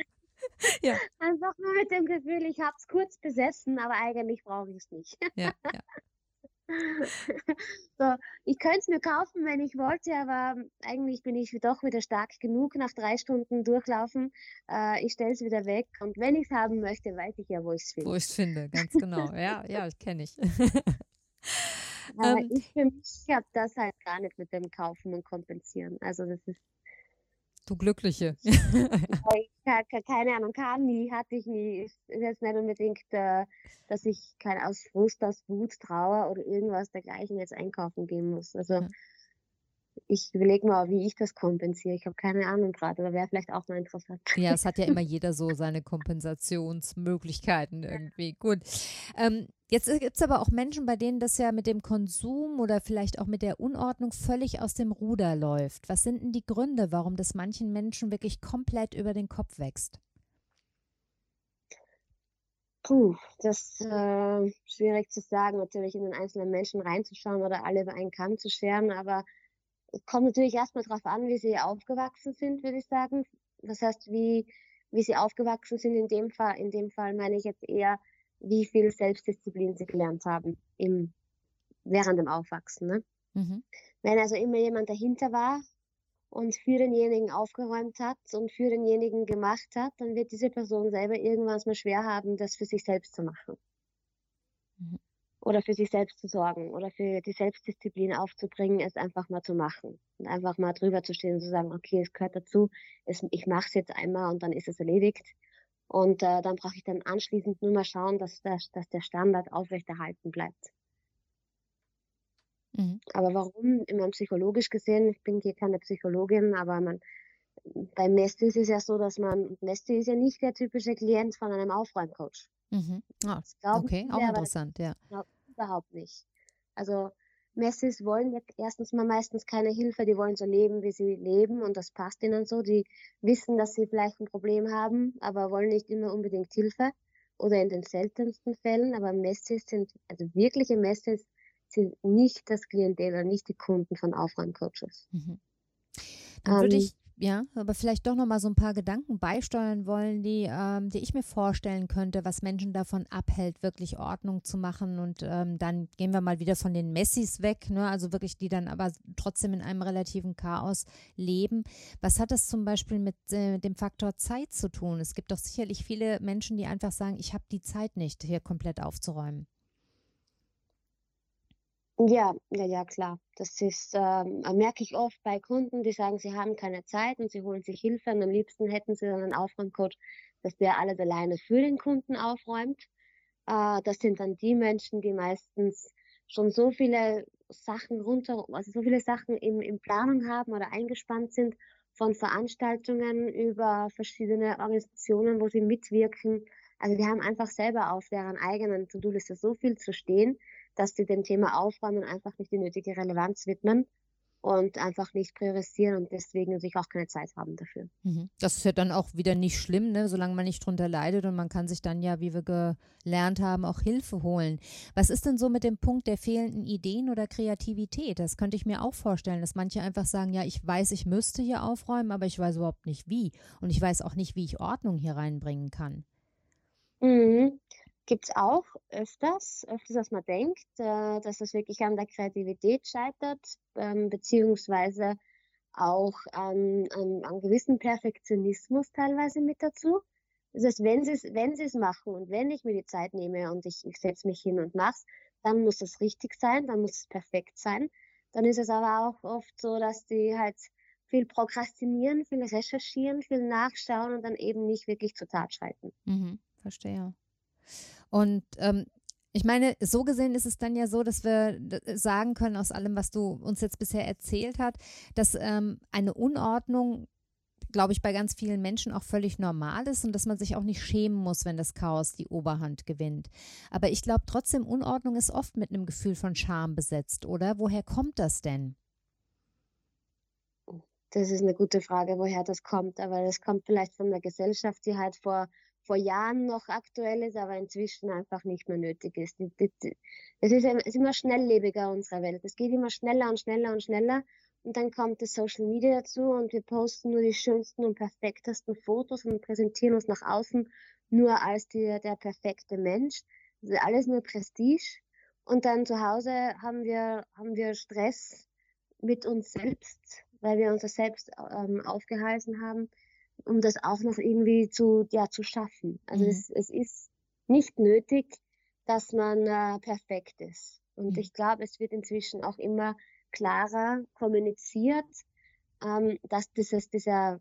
*laughs* ja. Einfach nur mit dem Gefühl, ich habe es kurz besessen, aber eigentlich brauche ich es nicht. ja, ja. *laughs* so, ich könnte es mir kaufen, wenn ich wollte, aber eigentlich bin ich doch wieder stark genug nach drei Stunden durchlaufen. Äh, ich stelle es wieder weg und wenn ich es haben möchte, weiß ich ja, wo ich es finde. Wo ich es finde, ganz genau. *laughs* ja, ja, kenne ich. aber *laughs* ähm, ich für mich habe das halt gar nicht mit dem Kaufen und Kompensieren. Also das ist Du Glückliche. *laughs* keine Ahnung, kann nie, hatte ich nie. Ist jetzt nicht unbedingt, äh, dass ich kein aus Frust, aus Wut, Trauer oder irgendwas dergleichen jetzt einkaufen gehen muss. Also ja ich überlege mal, wie ich das kompensiere. Ich habe keine Ahnung gerade, aber wäre vielleicht auch mal interessant. Ja, es hat ja immer *laughs* jeder so seine Kompensationsmöglichkeiten irgendwie. Gut. Ähm, jetzt gibt es aber auch Menschen, bei denen das ja mit dem Konsum oder vielleicht auch mit der Unordnung völlig aus dem Ruder läuft. Was sind denn die Gründe, warum das manchen Menschen wirklich komplett über den Kopf wächst? Puh, das ist äh, schwierig zu sagen, natürlich in den einzelnen Menschen reinzuschauen oder alle über einen Kamm zu scheren, aber kommt natürlich erstmal darauf an, wie sie aufgewachsen sind, würde ich sagen. Das heißt, wie, wie sie aufgewachsen sind in dem Fall. In dem Fall meine ich jetzt eher, wie viel Selbstdisziplin sie gelernt haben im, während dem Aufwachsen. Ne? Mhm. Wenn also immer jemand dahinter war und für denjenigen aufgeräumt hat und für denjenigen gemacht hat, dann wird diese Person selber irgendwann mal schwer haben, das für sich selbst zu machen. Mhm oder für sich selbst zu sorgen oder für die Selbstdisziplin aufzubringen, es einfach mal zu machen und einfach mal drüber zu stehen und zu sagen, okay, es gehört dazu, es, ich mache es jetzt einmal und dann ist es erledigt. Und äh, dann brauche ich dann anschließend nur mal schauen, dass, dass, dass der Standard aufrechterhalten bleibt. Mhm. Aber warum? Immer psychologisch gesehen, ich bin hier keine Psychologin, aber man, beim Nesti ist es ja so, dass man, Nesti ist ja nicht der typische Klient von einem Aufräumcoach. Mhm. Ah, okay, auch interessant, ja. Überhaupt nicht. Also Messis wollen erstens mal meistens keine Hilfe, die wollen so leben, wie sie leben und das passt ihnen so. Die wissen, dass sie vielleicht ein Problem haben, aber wollen nicht immer unbedingt Hilfe oder in den seltensten Fällen. Aber Messis sind, also wirkliche Messis sind nicht das Klientel oder nicht die Kunden von Aufräumcoaches. Mhm. Dann würde ähm, ich ja, aber vielleicht doch noch mal so ein paar Gedanken beisteuern wollen, die, ähm, die ich mir vorstellen könnte, was Menschen davon abhält, wirklich Ordnung zu machen. Und ähm, dann gehen wir mal wieder von den Messis weg, ne? also wirklich, die dann aber trotzdem in einem relativen Chaos leben. Was hat das zum Beispiel mit äh, dem Faktor Zeit zu tun? Es gibt doch sicherlich viele Menschen, die einfach sagen, ich habe die Zeit nicht, hier komplett aufzuräumen. Ja, ja, ja, klar. Das ist, ähm, merke ich oft bei Kunden, die sagen, sie haben keine Zeit und sie holen sich Hilfe und am liebsten hätten sie dann einen Aufräumcoach, dass der alles alleine für den Kunden aufräumt. Äh, das sind dann die Menschen, die meistens schon so viele Sachen runter, also so viele Sachen im, in Planung haben oder eingespannt sind, von Veranstaltungen über verschiedene Organisationen, wo sie mitwirken. Also die haben einfach selber auf deren eigenen To-Do-Liste so viel zu stehen, dass sie dem Thema Aufräumen einfach nicht die nötige Relevanz widmen und einfach nicht priorisieren und deswegen sich auch keine Zeit haben dafür. Mhm. Das ist ja dann auch wieder nicht schlimm, ne? solange man nicht drunter leidet und man kann sich dann ja, wie wir gelernt haben, auch Hilfe holen. Was ist denn so mit dem Punkt der fehlenden Ideen oder Kreativität? Das könnte ich mir auch vorstellen, dass manche einfach sagen, ja, ich weiß, ich müsste hier aufräumen, aber ich weiß überhaupt nicht wie und ich weiß auch nicht, wie ich Ordnung hier reinbringen kann. Mhm gibt es auch öfters, öfters als man denkt, äh, dass es wirklich an der Kreativität scheitert, ähm, beziehungsweise auch an, an, an gewissen Perfektionismus teilweise mit dazu. Das heißt, wenn sie es wenn sie's machen und wenn ich mir die Zeit nehme und ich, ich setze mich hin und mach's, dann muss es richtig sein, dann muss es perfekt sein. Dann ist es aber auch oft so, dass die halt viel prokrastinieren, viel recherchieren, viel nachschauen und dann eben nicht wirklich zur Tat schreiten. Mhm, verstehe. Und ähm, ich meine, so gesehen ist es dann ja so, dass wir sagen können aus allem, was du uns jetzt bisher erzählt hast, dass ähm, eine Unordnung, glaube ich, bei ganz vielen Menschen auch völlig normal ist und dass man sich auch nicht schämen muss, wenn das Chaos die Oberhand gewinnt. Aber ich glaube trotzdem, Unordnung ist oft mit einem Gefühl von Scham besetzt, oder? Woher kommt das denn? Das ist eine gute Frage, woher das kommt. Aber das kommt vielleicht von der Gesellschaft, die halt vor vor Jahren noch aktuell ist, aber inzwischen einfach nicht mehr nötig ist. Es ist, immer schnelllebiger, unsere Welt. Es geht immer schneller und schneller und schneller. Und dann kommt das Social Media dazu und wir posten nur die schönsten und perfektesten Fotos und präsentieren uns nach außen nur als die, der perfekte Mensch. Ist alles nur Prestige. Und dann zu Hause haben wir, haben wir Stress mit uns selbst, weil wir uns selbst ähm, aufgehalten haben, um das auch noch irgendwie zu, ja, zu schaffen. Also mhm. es, es ist nicht nötig, dass man äh, perfekt ist. Und mhm. ich glaube, es wird inzwischen auch immer klarer kommuniziert, ähm, dass dieses, dieser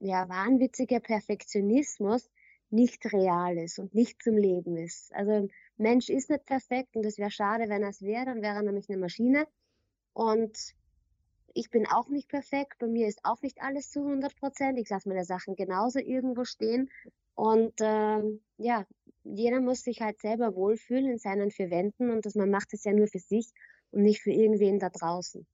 ja, wahnwitzige Perfektionismus nicht real ist und nicht zum Leben ist. Also Mensch ist nicht perfekt und es wäre schade, wenn er es wäre, dann wäre er nämlich eine Maschine. Und ich bin auch nicht perfekt, bei mir ist auch nicht alles zu 100 Prozent. Ich lasse meine Sachen genauso irgendwo stehen. Und ähm, ja, jeder muss sich halt selber wohlfühlen in seinen vier Wänden und dass man macht es ja nur für sich und nicht für irgendwen da draußen.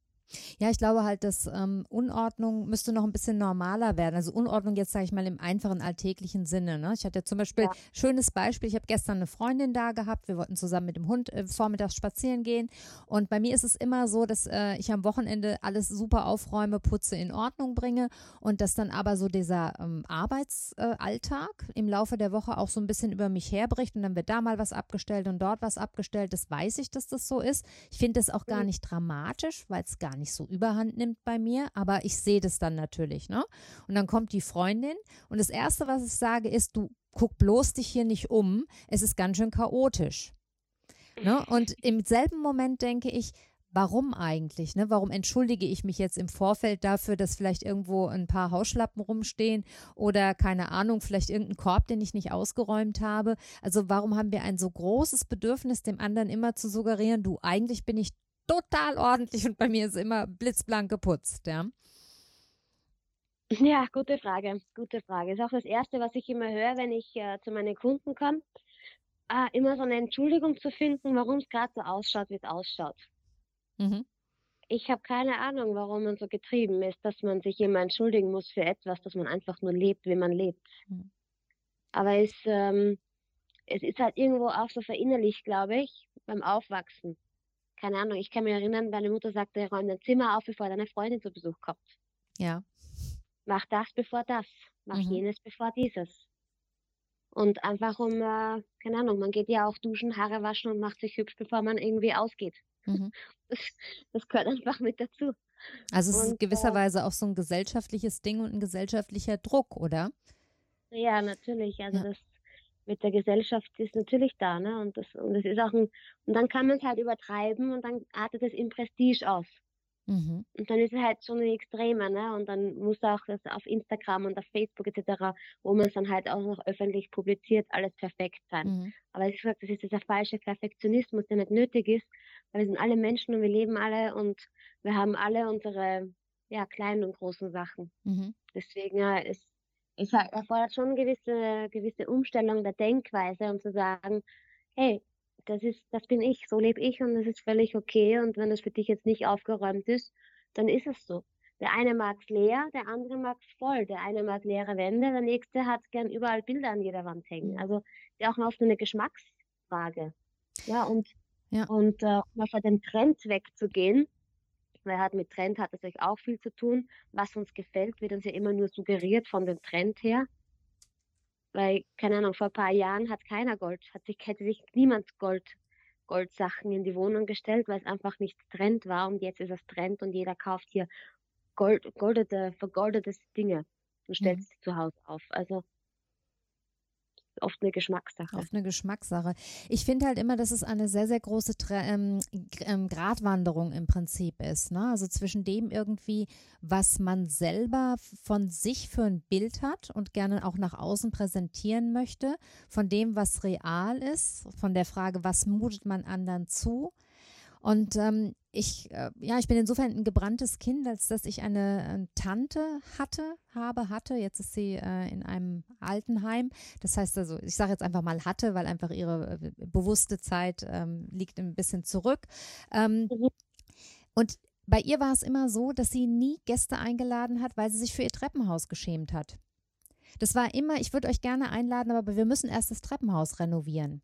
Ja, ich glaube halt, dass ähm, Unordnung müsste noch ein bisschen normaler werden. Also Unordnung jetzt sage ich mal im einfachen alltäglichen Sinne. Ne? Ich hatte zum Beispiel, ja. schönes Beispiel, ich habe gestern eine Freundin da gehabt, wir wollten zusammen mit dem Hund äh, vormittags spazieren gehen und bei mir ist es immer so, dass äh, ich am Wochenende alles super aufräume, putze, in Ordnung bringe und dass dann aber so dieser ähm, Arbeitsalltag äh, im Laufe der Woche auch so ein bisschen über mich herbricht und dann wird da mal was abgestellt und dort was abgestellt. Das weiß ich, dass das so ist. Ich finde das auch gar mhm. nicht dramatisch, weil es gar nicht nicht so überhand nimmt bei mir, aber ich sehe das dann natürlich, ne? Und dann kommt die Freundin und das erste, was ich sage, ist, du guck bloß dich hier nicht um, es ist ganz schön chaotisch. Ne? Und im selben Moment denke ich, warum eigentlich? Ne? Warum entschuldige ich mich jetzt im Vorfeld dafür, dass vielleicht irgendwo ein paar Hausschlappen rumstehen oder keine Ahnung, vielleicht irgendein Korb, den ich nicht ausgeräumt habe? Also warum haben wir ein so großes Bedürfnis, dem anderen immer zu suggerieren, du, eigentlich bin ich total ordentlich und bei mir ist immer blitzblank geputzt, ja? Ja, gute Frage, gute Frage. Ist auch das Erste, was ich immer höre, wenn ich äh, zu meinen Kunden komme, äh, immer so eine Entschuldigung zu finden, warum es gerade so ausschaut, wie es ausschaut. Mhm. Ich habe keine Ahnung, warum man so getrieben ist, dass man sich immer entschuldigen muss für etwas, dass man einfach nur lebt, wie man lebt. Mhm. Aber es, ähm, es ist halt irgendwo auch so verinnerlicht, glaube ich, beim Aufwachsen keine Ahnung, ich kann mich erinnern, meine Mutter sagte, räum dein Zimmer auf, bevor deine Freundin zu Besuch kommt. Ja. Mach das bevor das, mach mhm. jenes bevor dieses. Und einfach um, äh, keine Ahnung, man geht ja auch duschen, Haare waschen und macht sich hübsch, bevor man irgendwie ausgeht. Mhm. Das, das, gehört einfach mit dazu. Also es und, ist gewisserweise äh, auch so ein gesellschaftliches Ding und ein gesellschaftlicher Druck, oder? Ja, natürlich. Also ja. das mit der Gesellschaft ist natürlich da, ne? Und das, und das ist auch ein, und dann kann man es halt übertreiben und dann artet es in Prestige aus. Mhm. Und dann ist es halt schon ein Extremer, ne? Und dann muss auch das auf Instagram und auf Facebook etc., wo man es dann halt auch noch öffentlich publiziert, alles perfekt sein. Mhm. Aber ich sage, das ist dieser falsche Perfektionismus, der nicht nötig ist, weil wir sind alle Menschen und wir leben alle und wir haben alle unsere ja, kleinen und großen Sachen. Mhm. Deswegen ja, ist es erfordert schon eine gewisse, gewisse Umstellung der Denkweise, um zu sagen, hey, das ist, das bin ich, so lebe ich und das ist völlig okay. Und wenn das für dich jetzt nicht aufgeräumt ist, dann ist es so. Der eine mag es leer, der andere mag es voll. Der eine mag leere Wände, der nächste hat gern überall Bilder an jeder Wand hängen. Also ist auch oft eine Geschmacksfrage. Ja, und, ja. und äh, mal von dem Trend wegzugehen, weil hat mit Trend hat es euch auch viel zu tun. Was uns gefällt, wird uns ja immer nur suggeriert von dem Trend her. Weil, keine Ahnung, vor ein paar Jahren hat keiner Gold, hat sich, hätte sich niemand Gold, Goldsachen in die Wohnung gestellt, weil es einfach nicht Trend war und jetzt ist es Trend und jeder kauft hier Gold, goldete, vergoldete Dinge und stellt mhm. sie zu Hause auf. Also oft eine Geschmackssache. Oft eine Geschmackssache. Ich finde halt immer, dass es eine sehr, sehr große ähm, ähm, Gratwanderung im Prinzip ist. Ne? Also zwischen dem irgendwie, was man selber von sich für ein Bild hat und gerne auch nach außen präsentieren möchte, von dem, was real ist, von der Frage, was mutet man anderen zu und ähm, ich, äh, ja, ich bin insofern ein gebranntes Kind, als dass ich eine, eine Tante hatte, habe, hatte. Jetzt ist sie äh, in einem Altenheim. Das heißt also, ich sage jetzt einfach mal hatte, weil einfach ihre äh, bewusste Zeit ähm, liegt ein bisschen zurück. Ähm, mhm. Und bei ihr war es immer so, dass sie nie Gäste eingeladen hat, weil sie sich für ihr Treppenhaus geschämt hat. Das war immer, ich würde euch gerne einladen, aber wir müssen erst das Treppenhaus renovieren.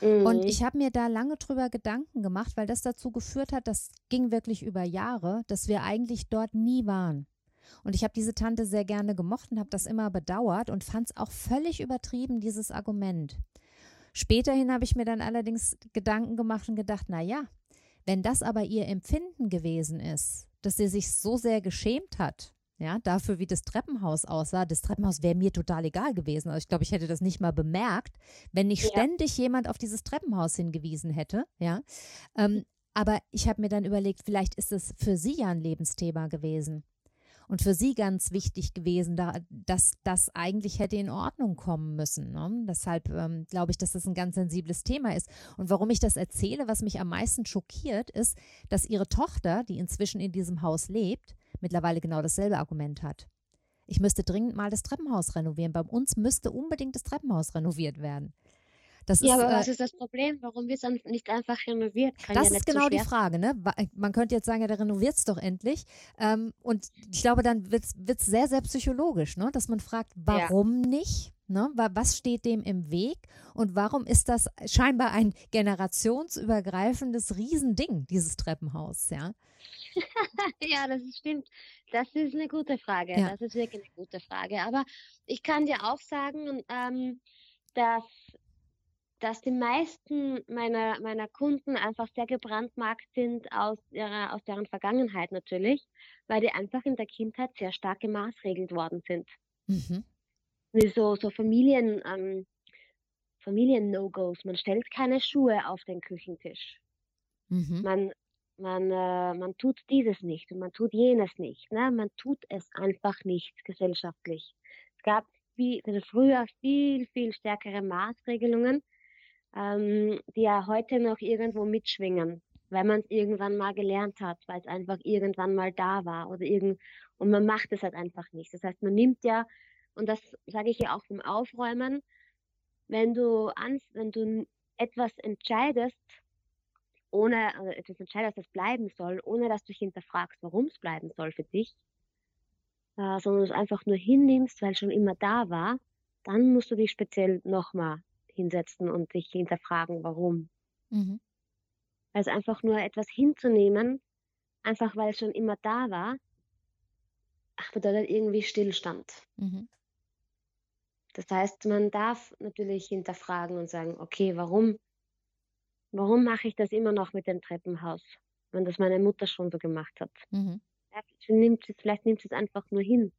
Mhm. Und ich habe mir da lange drüber Gedanken gemacht, weil das dazu geführt hat, das ging wirklich über Jahre, dass wir eigentlich dort nie waren. Und ich habe diese Tante sehr gerne gemocht und habe das immer bedauert und fand es auch völlig übertrieben, dieses Argument. Späterhin habe ich mir dann allerdings Gedanken gemacht und gedacht, na ja, wenn das aber ihr Empfinden gewesen ist, dass sie sich so sehr geschämt hat, ja, dafür, wie das Treppenhaus aussah. Das Treppenhaus wäre mir total egal gewesen. Also ich glaube, ich hätte das nicht mal bemerkt, wenn nicht ja. ständig jemand auf dieses Treppenhaus hingewiesen hätte, ja. Ähm, aber ich habe mir dann überlegt, vielleicht ist es für sie ja ein Lebensthema gewesen und für sie ganz wichtig gewesen, da, dass das eigentlich hätte in Ordnung kommen müssen. Ne? Deshalb ähm, glaube ich, dass das ein ganz sensibles Thema ist. Und warum ich das erzähle, was mich am meisten schockiert, ist, dass ihre Tochter, die inzwischen in diesem Haus lebt, mittlerweile genau dasselbe Argument hat. Ich müsste dringend mal das Treppenhaus renovieren. Bei uns müsste unbedingt das Treppenhaus renoviert werden. Das ja, ist, aber äh, was ist das Problem? Warum wird es nicht einfach renoviert? Kann das ja ist genau so die Frage. Ne? Man könnte jetzt sagen, ja, der renoviert es doch endlich. Ähm, und ich glaube, dann wird es sehr, sehr psychologisch, ne? dass man fragt, warum ja. nicht? Ne? Was steht dem im Weg und warum ist das scheinbar ein generationsübergreifendes Riesending, dieses Treppenhaus? Ja, *laughs* ja das stimmt. Das ist eine gute Frage. Ja. Das ist wirklich eine gute Frage. Aber ich kann dir auch sagen, ähm, dass dass die meisten meiner, meiner Kunden einfach sehr gebrandmarkt sind aus, ihrer, aus deren Vergangenheit natürlich, weil die einfach in der Kindheit sehr stark gemaßregelt worden sind. Mhm. So, so Familien, ähm, Familien-No-Gos. Man stellt keine Schuhe auf den Küchentisch. Mhm. Man, man, äh, man tut dieses nicht und man tut jenes nicht. Ne? Man tut es einfach nicht gesellschaftlich. Es gab wie, also früher viel, viel stärkere Maßregelungen ähm, die ja heute noch irgendwo mitschwingen, weil man es irgendwann mal gelernt hat, weil es einfach irgendwann mal da war oder irgend und man macht es halt einfach nicht. Das heißt, man nimmt ja und das sage ich ja auch vom Aufräumen, wenn du ans, wenn du etwas entscheidest, ohne also etwas entscheidest, das bleiben soll, ohne dass du hinterfragst, warum es bleiben soll für dich, äh, sondern es einfach nur hinnimmst, weil es schon immer da war, dann musst du dich speziell nochmal hinsetzen und sich hinterfragen, warum. Mhm. Also einfach nur etwas hinzunehmen, einfach weil es schon immer da war, ach, bedeutet irgendwie Stillstand. Mhm. Das heißt, man darf natürlich hinterfragen und sagen, okay, warum, warum mache ich das immer noch mit dem Treppenhaus, wenn das meine Mutter schon so gemacht hat? Mhm. Ja, vielleicht nimmt es einfach nur hin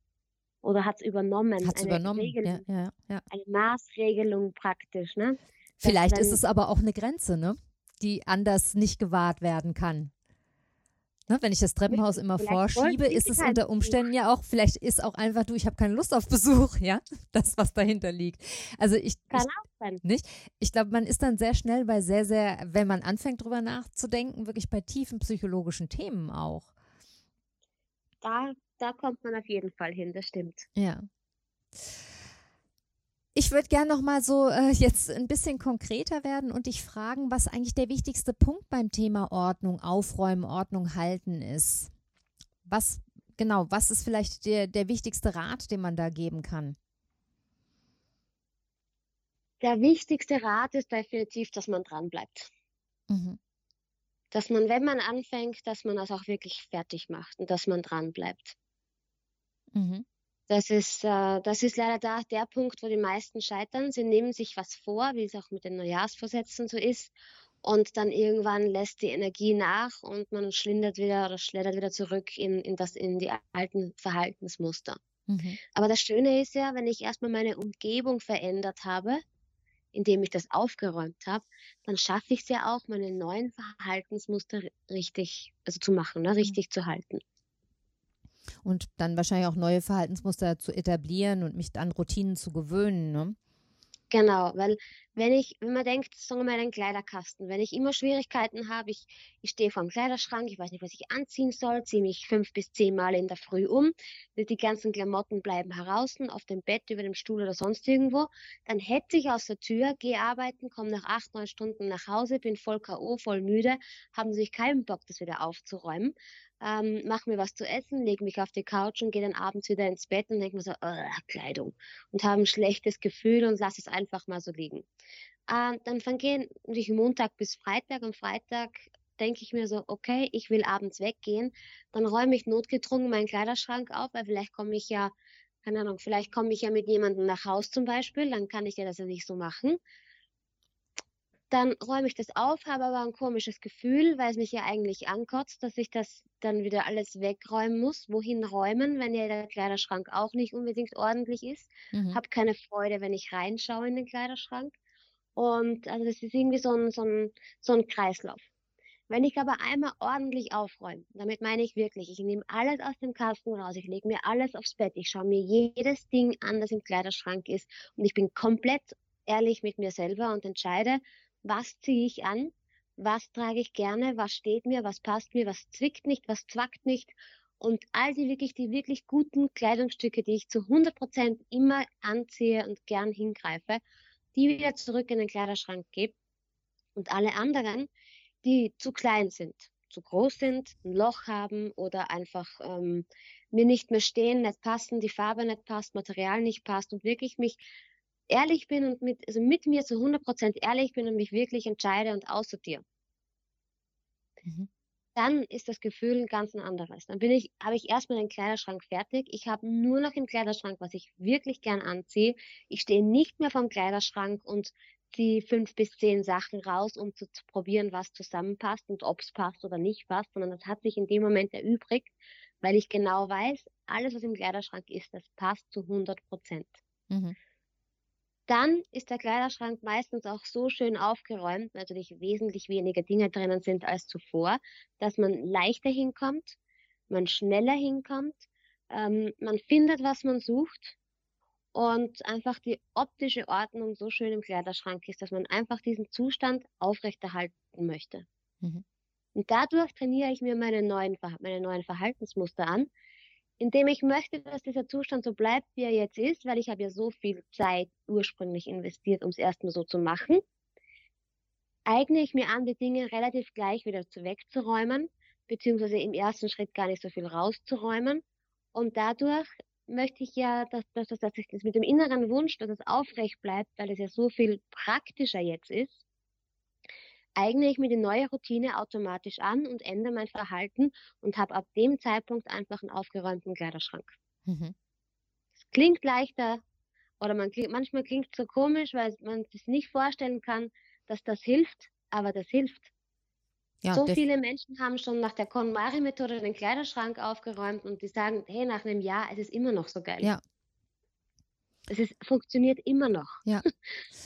oder hat es übernommen. Hat es übernommen, ja, ja, ja. Eine Maßregelung praktisch. Ne? Vielleicht ist es aber auch eine Grenze, ne? die anders nicht gewahrt werden kann. Ne? Wenn ich das Treppenhaus immer vorschiebe, ist es unter Umständen ja auch, vielleicht ist auch einfach du, ich habe keine Lust auf Besuch, *laughs* ja, das, was dahinter liegt. Also ich, kann ich. Nicht? Ich glaube, man ist dann sehr schnell bei sehr, sehr, wenn man anfängt drüber nachzudenken, wirklich bei tiefen psychologischen Themen auch. Da da kommt man auf jeden Fall hin, das stimmt. Ja. Ich würde gerne noch mal so äh, jetzt ein bisschen konkreter werden und dich fragen, was eigentlich der wichtigste Punkt beim Thema Ordnung, Aufräumen, Ordnung halten ist. Was genau, was ist vielleicht der, der wichtigste Rat, den man da geben kann? Der wichtigste Rat ist definitiv, dass man dran bleibt. Mhm. Dass man, wenn man anfängt, dass man das auch wirklich fertig macht und dass man dran bleibt. Mhm. Das ist, äh, das ist leider da der Punkt, wo die meisten scheitern. Sie nehmen sich was vor, wie es auch mit den Neujahrsvorsätzen so ist. Und dann irgendwann lässt die Energie nach und man schlindert wieder oder schleddert wieder zurück in, in, das, in die alten Verhaltensmuster. Mhm. Aber das Schöne ist ja, wenn ich erstmal meine Umgebung verändert habe, indem ich das aufgeräumt habe, dann schaffe ich es ja auch, meine neuen Verhaltensmuster richtig, also zu machen, ne, mhm. richtig mhm. zu halten und dann wahrscheinlich auch neue Verhaltensmuster zu etablieren und mich an Routinen zu gewöhnen. Ne? Genau, weil wenn ich, wenn man denkt, sagen wir mal den Kleiderkasten, wenn ich immer Schwierigkeiten habe, ich, ich stehe vor dem Kleiderschrank, ich weiß nicht, was ich anziehen soll, ziehe mich fünf bis zehn Mal in der Früh um, die ganzen Klamotten bleiben heraus, auf dem Bett, über dem Stuhl oder sonst irgendwo, dann hetze ich aus der Tür, gehe arbeiten, komme nach acht, neun Stunden nach Hause, bin voll K.O., voll müde, haben sich keinen Bock, das wieder aufzuräumen ähm, mache mir was zu essen, lege mich auf die Couch und gehe dann abends wieder ins Bett und denke mir so, oh, Kleidung und habe ein schlechtes Gefühl und lasse es einfach mal so liegen. Ähm, dann vergehen natürlich Montag bis Freitag. Am Freitag denke ich mir so, okay, ich will abends weggehen. Dann räume ich notgedrungen meinen Kleiderschrank auf, weil vielleicht komme ich ja, keine Ahnung, vielleicht komme ich ja mit jemandem nach Haus zum Beispiel, dann kann ich ja das ja nicht so machen. Dann räume ich das auf, habe aber ein komisches Gefühl, weil es mich ja eigentlich ankotzt, dass ich das dann wieder alles wegräumen muss. Wohin räumen, wenn ja der Kleiderschrank auch nicht unbedingt ordentlich ist? Mhm. Habe keine Freude, wenn ich reinschaue in den Kleiderschrank. Und also das ist irgendwie so ein, so ein, so ein Kreislauf. Wenn ich aber einmal ordentlich aufräume, damit meine ich wirklich, ich nehme alles aus dem Kasten raus, ich lege mir alles aufs Bett, ich schaue mir jedes Ding an, das im Kleiderschrank ist und ich bin komplett ehrlich mit mir selber und entscheide, was ziehe ich an, was trage ich gerne, was steht mir, was passt mir, was zwickt nicht, was zwackt nicht? Und all die wirklich, die wirklich guten Kleidungsstücke, die ich zu 100 Prozent immer anziehe und gern hingreife, die wieder zurück in den Kleiderschrank gebe und alle anderen, die zu klein sind, zu groß sind, ein Loch haben oder einfach ähm, mir nicht mehr stehen, nicht passen, die Farbe nicht passt, Material nicht passt und wirklich mich ehrlich bin und mit, also mit mir zu 100% ehrlich bin und mich wirklich entscheide und aussortiere. Mhm. Dann ist das Gefühl ein ganz anderes. Dann bin ich, habe ich erstmal den Kleiderschrank fertig. Ich habe nur noch im Kleiderschrank, was ich wirklich gern anziehe. Ich stehe nicht mehr vom Kleiderschrank und die fünf bis zehn Sachen raus, um zu, zu probieren, was zusammenpasst und ob es passt oder nicht passt, sondern das hat sich in dem Moment erübrigt, weil ich genau weiß, alles, was im Kleiderschrank ist, das passt zu 100 Prozent. Mhm. Dann ist der Kleiderschrank meistens auch so schön aufgeräumt, natürlich wesentlich weniger Dinge drinnen sind als zuvor, dass man leichter hinkommt, man schneller hinkommt, ähm, man findet, was man sucht und einfach die optische Ordnung so schön im Kleiderschrank ist, dass man einfach diesen Zustand aufrechterhalten möchte. Mhm. Und dadurch trainiere ich mir meine neuen, meine neuen Verhaltensmuster an, indem ich möchte, dass dieser Zustand so bleibt, wie er jetzt ist, weil ich habe ja so viel Zeit ursprünglich investiert, um es erstmal so zu machen, eigne ich mir an, die Dinge relativ gleich wieder zu wegzuräumen, beziehungsweise im ersten Schritt gar nicht so viel rauszuräumen. Und dadurch möchte ich ja, dass, dass, dass, dass ich das mit dem inneren Wunsch, dass es aufrecht bleibt, weil es ja so viel praktischer jetzt ist, eigne ich mir die neue Routine automatisch an und ändere mein Verhalten und habe ab dem Zeitpunkt einfach einen aufgeräumten Kleiderschrank. Mhm. Es klingt leichter oder man, manchmal klingt es so komisch, weil man sich nicht vorstellen kann, dass das hilft, aber das hilft. Ja, so viele Menschen haben schon nach der KonMari-Methode den Kleiderschrank aufgeräumt und die sagen, hey, nach einem Jahr, es ist immer noch so geil. Ja, es ist, funktioniert immer noch. Ja. *laughs*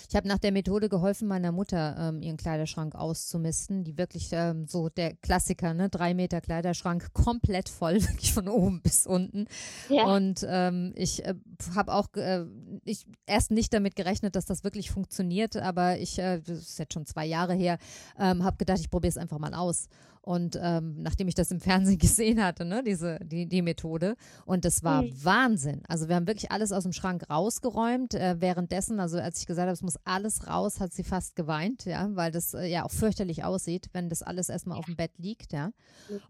Ich habe nach der Methode geholfen, meiner Mutter ähm, ihren Kleiderschrank auszumisten, die wirklich ähm, so der Klassiker, ne, drei Meter Kleiderschrank, komplett voll, *laughs* wirklich von oben bis unten. Ja. Und ähm, ich äh, habe auch, äh, ich erst nicht damit gerechnet, dass das wirklich funktioniert, aber ich, äh, das ist jetzt schon zwei Jahre her, ähm, habe gedacht, ich probiere es einfach mal aus. Und ähm, nachdem ich das im Fernsehen *laughs* gesehen hatte, ne, diese, die, die Methode. Und das war mhm. Wahnsinn. Also wir haben wirklich alles aus dem Schrank rausgeräumt. Äh, währenddessen, also als ich gesagt habe, es muss alles raus, hat sie fast geweint, ja, weil das äh, ja auch fürchterlich aussieht, wenn das alles erstmal auf dem Bett liegt, ja.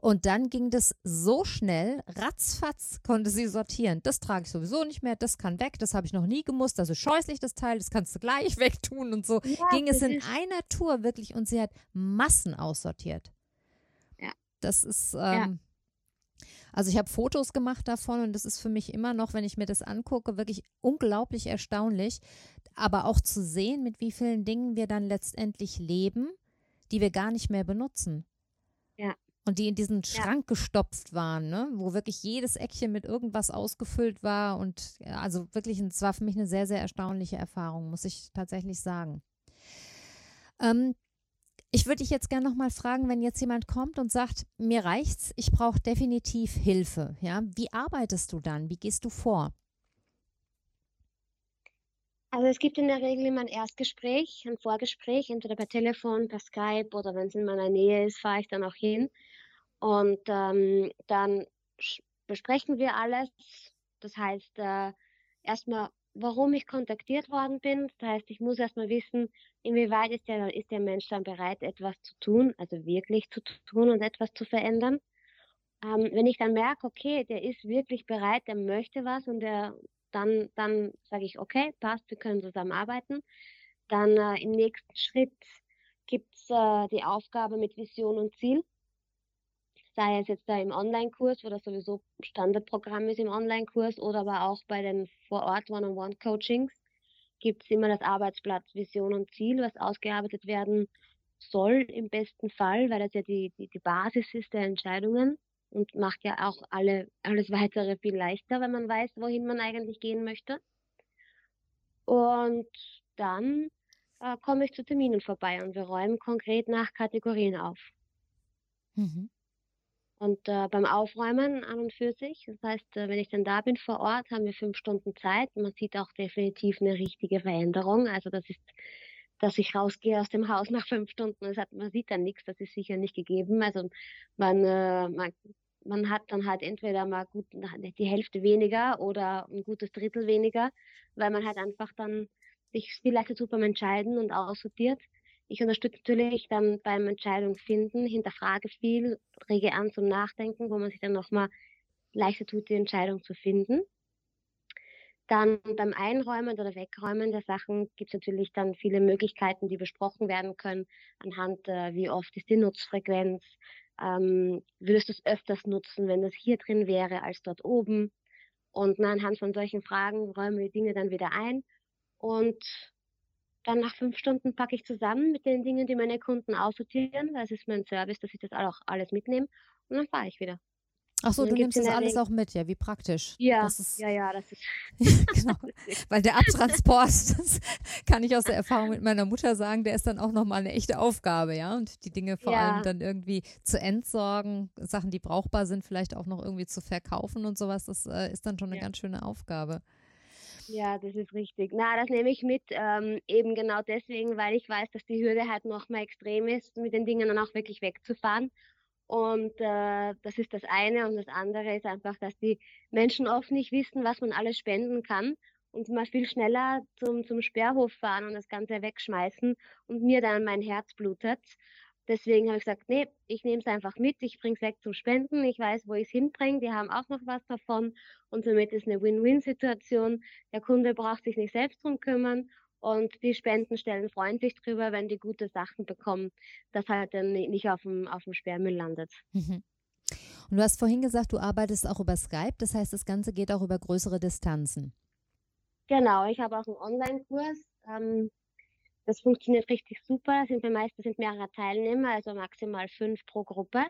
Und dann ging das so schnell, ratzfatz konnte sie sortieren. Das trage ich sowieso nicht mehr, das kann weg, das habe ich noch nie gemusst. Also scheußlich das Teil, das kannst du gleich *laughs* wegtun und so. Ja, ging es in einer Tour wirklich und sie hat Massen aussortiert. Das ist, ähm, ja. also ich habe Fotos gemacht davon und das ist für mich immer noch, wenn ich mir das angucke, wirklich unglaublich erstaunlich. Aber auch zu sehen, mit wie vielen Dingen wir dann letztendlich leben, die wir gar nicht mehr benutzen. Ja. Und die in diesen Schrank ja. gestopft waren, ne? wo wirklich jedes Eckchen mit irgendwas ausgefüllt war. Und also wirklich, es war für mich eine sehr, sehr erstaunliche Erfahrung, muss ich tatsächlich sagen. Ähm, ich würde dich jetzt gerne noch mal fragen, wenn jetzt jemand kommt und sagt, mir reicht's, ich brauche definitiv Hilfe. Ja, wie arbeitest du dann? Wie gehst du vor? Also es gibt in der Regel immer ein Erstgespräch, ein Vorgespräch, entweder per Telefon, per Skype oder wenn es in meiner Nähe ist, fahre ich dann auch hin. Und ähm, dann besprechen wir alles. Das heißt, äh, erstmal warum ich kontaktiert worden bin. Das heißt, ich muss erstmal wissen, inwieweit ist der, ist der Mensch dann bereit, etwas zu tun, also wirklich zu tun und etwas zu verändern. ähm, wenn ich dann merke, okay, der ist wirklich bereit, der möchte was und der, dann, dann sage ich, okay, passt, wir können zusammenarbeiten. Dann äh, im nächsten Schritt gibt es äh, die Aufgabe mit Vision und Ziel. Sei es jetzt da im Online-Kurs, wo das sowieso Standardprogramm ist im Online-Kurs oder aber auch bei den Vor-Ort One-on-One-Coachings gibt es immer das Arbeitsblatt Vision und Ziel, was ausgearbeitet werden soll im besten Fall, weil das ja die, die, die Basis ist der Entscheidungen und macht ja auch alle, alles weitere viel leichter, wenn man weiß, wohin man eigentlich gehen möchte. Und dann äh, komme ich zu Terminen vorbei und wir räumen konkret nach Kategorien auf. Mhm. Und äh, beim Aufräumen an und für sich, das heißt, äh, wenn ich dann da bin vor Ort, haben wir fünf Stunden Zeit. Man sieht auch definitiv eine richtige Veränderung. Also das ist, dass ich rausgehe aus dem Haus *laughs* nach fünf Stunden. Das hat, man sieht dann nichts, das ist sicher nicht gegeben. Also man, äh, man man hat dann halt entweder mal gut die Hälfte weniger oder ein gutes Drittel weniger, weil man halt einfach dann sich viel leichter tut beim Entscheiden und aussortiert. Ich unterstütze natürlich dann beim Entscheidung finden, hinterfrage viel, rege an zum Nachdenken, wo man sich dann nochmal leichter tut, die Entscheidung zu finden. Dann beim Einräumen oder Wegräumen der Sachen gibt es natürlich dann viele Möglichkeiten, die besprochen werden können, anhand äh, wie oft ist die Nutzfrequenz, ähm, würdest du es öfters nutzen, wenn das hier drin wäre als dort oben? Und na, anhand von solchen Fragen räumen wir die Dinge dann wieder ein. Und dann nach fünf Stunden packe ich zusammen mit den Dingen, die meine Kunden aussortieren. Das ist mein Service, dass ich das auch alles mitnehme. Und dann fahre ich wieder. Ach so, du nimmst das alles auch mit, ja, wie praktisch. Ja, ist, ja, ja, das ist. *laughs* *laughs* genau. Weil der Abtransport, *laughs* das kann ich aus der Erfahrung mit meiner Mutter sagen, der ist dann auch nochmal eine echte Aufgabe, ja. Und die Dinge vor ja. allem dann irgendwie zu entsorgen, Sachen, die brauchbar sind, vielleicht auch noch irgendwie zu verkaufen und sowas, das äh, ist dann schon eine ja. ganz schöne Aufgabe. Ja, das ist richtig. Na, das nehme ich mit, ähm, eben genau deswegen, weil ich weiß, dass die Hürde halt nochmal extrem ist, mit den Dingen dann auch wirklich wegzufahren. Und äh, das ist das eine. Und das andere ist einfach, dass die Menschen oft nicht wissen, was man alles spenden kann und mal viel schneller zum, zum Sperrhof fahren und das Ganze wegschmeißen und mir dann mein Herz blutet. Deswegen habe ich gesagt, nee, ich nehme es einfach mit, ich bringe es weg zum Spenden, ich weiß, wo ich es hinbringe, die haben auch noch was davon und somit ist eine Win-Win-Situation. Der Kunde braucht sich nicht selbst drum kümmern und die Spenden stellen freundlich drüber, wenn die gute Sachen bekommen, dass halt dann nicht auf dem, auf dem Sperrmüll landet. Mhm. Und du hast vorhin gesagt, du arbeitest auch über Skype, das heißt, das Ganze geht auch über größere Distanzen. Genau, ich habe auch einen Online-Kurs. Ähm, das funktioniert richtig super. Sind wir meist, das sind mehrere Teilnehmer, also maximal fünf pro Gruppe.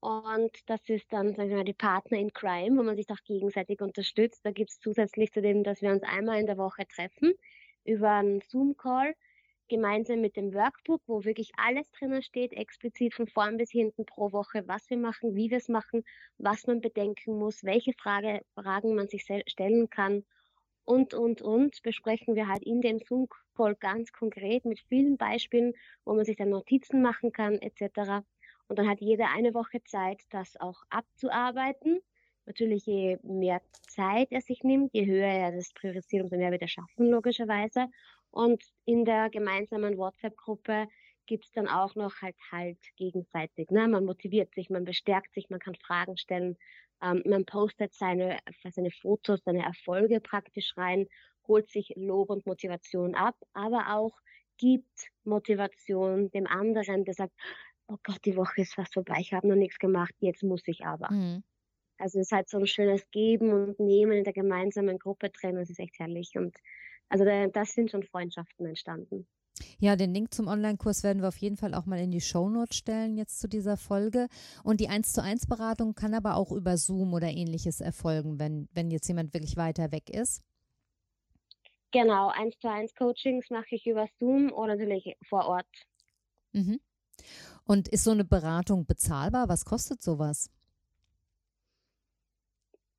Und das ist dann, sagen wir mal, die Partner in Crime, wo man sich auch gegenseitig unterstützt. Da gibt es zusätzlich zu dem, dass wir uns einmal in der Woche treffen über einen Zoom-Call gemeinsam mit dem Workbook, wo wirklich alles drinnen steht, explizit von vorn bis hinten pro Woche, was wir machen, wie wir es machen, was man bedenken muss, welche Frage, Fragen man sich stellen kann und, und, und, besprechen wir halt in dem Zoom-Call ganz konkret mit vielen Beispielen, wo man sich dann Notizen machen kann, etc. Und dann hat jeder eine Woche Zeit, das auch abzuarbeiten. Natürlich, je mehr Zeit er sich nimmt, je höher er das priorisiert, umso mehr wird er schaffen, logischerweise. Und in der gemeinsamen WhatsApp-Gruppe gibt es dann auch noch halt halt gegenseitig. Ne? Man motiviert sich, man bestärkt sich, man kann Fragen stellen, ähm, man postet seine, seine Fotos, seine Erfolge praktisch rein, holt sich Lob und Motivation ab, aber auch gibt Motivation dem anderen, der sagt, oh Gott, die Woche ist fast vorbei, ich habe noch nichts gemacht, jetzt muss ich aber. Mhm. Also es ist halt so ein schönes Geben und Nehmen in der gemeinsamen Gruppe drin. Das ist echt herrlich. Und also da, das sind schon Freundschaften entstanden. Ja, den Link zum Online-Kurs werden wir auf jeden Fall auch mal in die Shownotes stellen jetzt zu dieser Folge. Und die 1 zu 1 Beratung kann aber auch über Zoom oder ähnliches erfolgen, wenn, wenn jetzt jemand wirklich weiter weg ist. Genau, 1 zu 1 Coachings mache ich über Zoom oder natürlich vor Ort. Mhm. Und ist so eine Beratung bezahlbar? Was kostet sowas?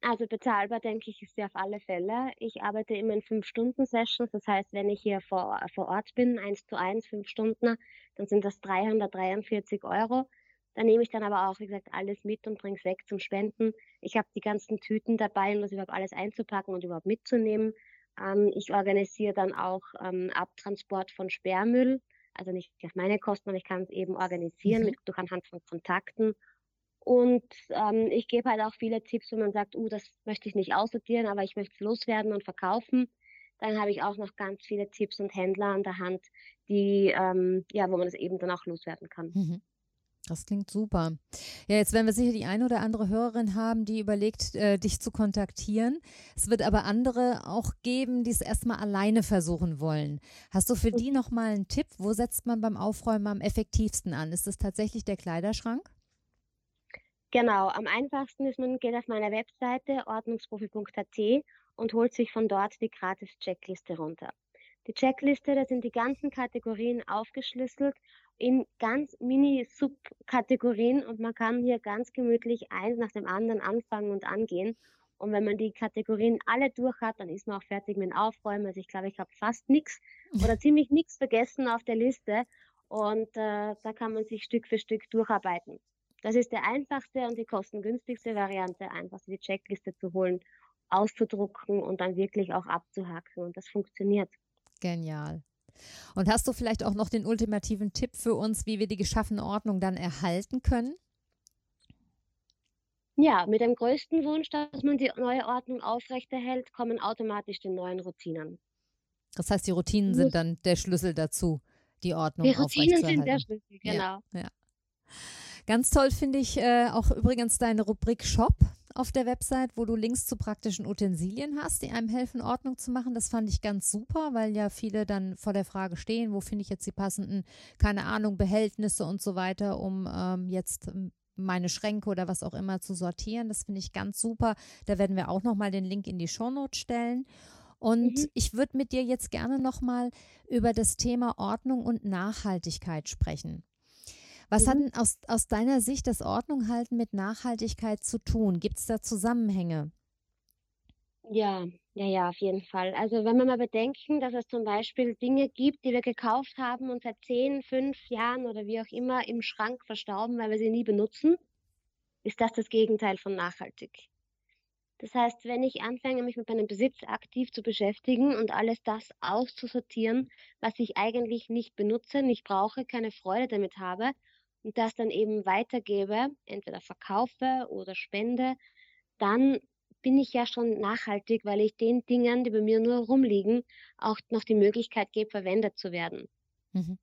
Also bezahlbar, denke ich, ist sie auf alle Fälle. Ich arbeite immer in Fünf-Stunden-Sessions. Das heißt, wenn ich hier vor, vor Ort bin, eins zu eins, fünf Stunden, dann sind das 343 Euro. Da nehme ich dann aber auch, wie gesagt, alles mit und bringe es weg zum Spenden. Ich habe die ganzen Tüten dabei, um das überhaupt alles einzupacken und überhaupt mitzunehmen. Ähm, ich organisiere dann auch ähm, Abtransport von Sperrmüll. Also nicht auf meine Kosten, aber ich kann es eben organisieren mhm. mit, durch anhand von Kontakten Und ähm, ich gebe halt auch viele Tipps, wenn man sagt, uh, das möchte ich nicht aussortieren, aber ich möchte es loswerden und verkaufen. Dann habe ich auch noch ganz viele Tipps und Händler an der Hand, die, ähm, ja, wo man das eben dann auch loswerden kann. Mhm. Das klingt super. Ja, jetzt werden wir sicher die eine oder andere Hörerin haben, die überlegt, äh, dich zu kontaktieren. Es wird aber andere auch geben, die es erstmal alleine versuchen wollen. Hast du für die nochmal einen Tipp? Wo setzt man beim Aufräumen am effektivsten an? Ist es tatsächlich der Kleiderschrank? Genau, am einfachsten ist, man geht auf meine Webseite ordnungsprofi.at und holt sich von dort die gratis Checkliste runter. Die Checkliste, da sind die ganzen Kategorien aufgeschlüsselt in ganz mini-Subkategorien und man kann hier ganz gemütlich eins nach dem anderen anfangen und angehen. Und wenn man die Kategorien alle durch hat, dann ist man auch fertig mit dem Aufräumen. Also ich glaube, ich habe fast nichts oder ziemlich nichts vergessen auf der Liste. Und äh, da kann man sich Stück für Stück durcharbeiten. Das ist der einfachste und die kostengünstigste Variante, einfach die Checkliste zu holen, auszudrucken und dann wirklich auch abzuhaken. Und das funktioniert. Genial. Und hast du vielleicht auch noch den ultimativen Tipp für uns, wie wir die geschaffene Ordnung dann erhalten können? Ja, mit dem größten Wunsch, dass man die neue Ordnung aufrechterhält, kommen automatisch die neuen Routinen. Das heißt, die Routinen sind dann der Schlüssel dazu, die Ordnung Die Routinen sind der Schlüssel, genau. Ja, ja. Ganz toll finde ich äh, auch übrigens deine Rubrik Shop auf der Website, wo du Links zu praktischen Utensilien hast, die einem helfen, Ordnung zu machen. Das fand ich ganz super, weil ja viele dann vor der Frage stehen, wo finde ich jetzt die passenden, keine Ahnung, Behältnisse und so weiter, um ähm, jetzt ähm, meine Schränke oder was auch immer zu sortieren. Das finde ich ganz super. Da werden wir auch nochmal den Link in die Shownote stellen. Und mhm. ich würde mit dir jetzt gerne nochmal über das Thema Ordnung und Nachhaltigkeit sprechen. Was mhm. hat denn aus, aus deiner Sicht das Ordnung halten mit Nachhaltigkeit zu tun? Gibt es da Zusammenhänge? Ja, ja, ja, auf jeden Fall. Also wenn wir mal bedenken, dass es zum Beispiel Dinge gibt, die wir gekauft haben und seit zehn, fünf Jahren oder wie auch immer im Schrank verstauben, weil wir sie nie benutzen, ist das das Gegenteil von nachhaltig. Das heißt, wenn ich anfange, mich mit meinem Besitz aktiv zu beschäftigen und alles das auszusortieren, was ich eigentlich nicht benutze, nicht brauche, keine Freude damit habe und das dann eben weitergebe, entweder verkaufe oder spende, dann bin ich ja schon nachhaltig, weil ich den Dingen, die bei mir nur rumliegen, auch noch die Möglichkeit gebe, verwendet zu werden. Mhm.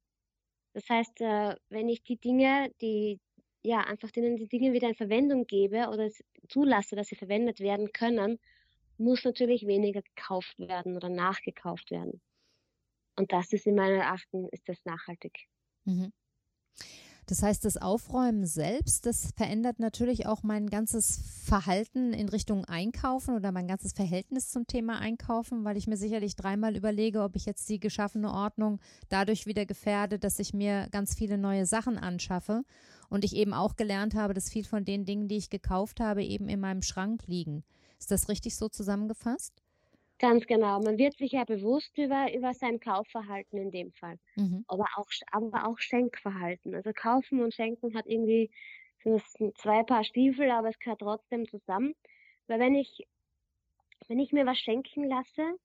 Das heißt, äh, wenn ich die Dinge, die ja einfach denen die Dinge wieder in Verwendung gebe oder zulasse, dass sie verwendet werden können, muss natürlich weniger gekauft werden oder nachgekauft werden. Und das ist in meiner Achten ist das nachhaltig. Mhm. Das heißt, das Aufräumen selbst, das verändert natürlich auch mein ganzes Verhalten in Richtung Einkaufen oder mein ganzes Verhältnis zum Thema Einkaufen, weil ich mir sicherlich dreimal überlege, ob ich jetzt die geschaffene Ordnung dadurch wieder gefährde, dass ich mir ganz viele neue Sachen anschaffe und ich eben auch gelernt habe, dass viel von den Dingen, die ich gekauft habe, eben in meinem Schrank liegen. Ist das richtig so zusammengefasst? Ganz genau. Man wird sich ja bewusst über, über sein Kaufverhalten in dem Fall. Mhm. Aber, auch, aber auch Schenkverhalten. Also kaufen und schenken hat irgendwie sind zwei Paar Stiefel, aber es gehört trotzdem zusammen. Weil wenn ich, wenn ich mir was schenken lasse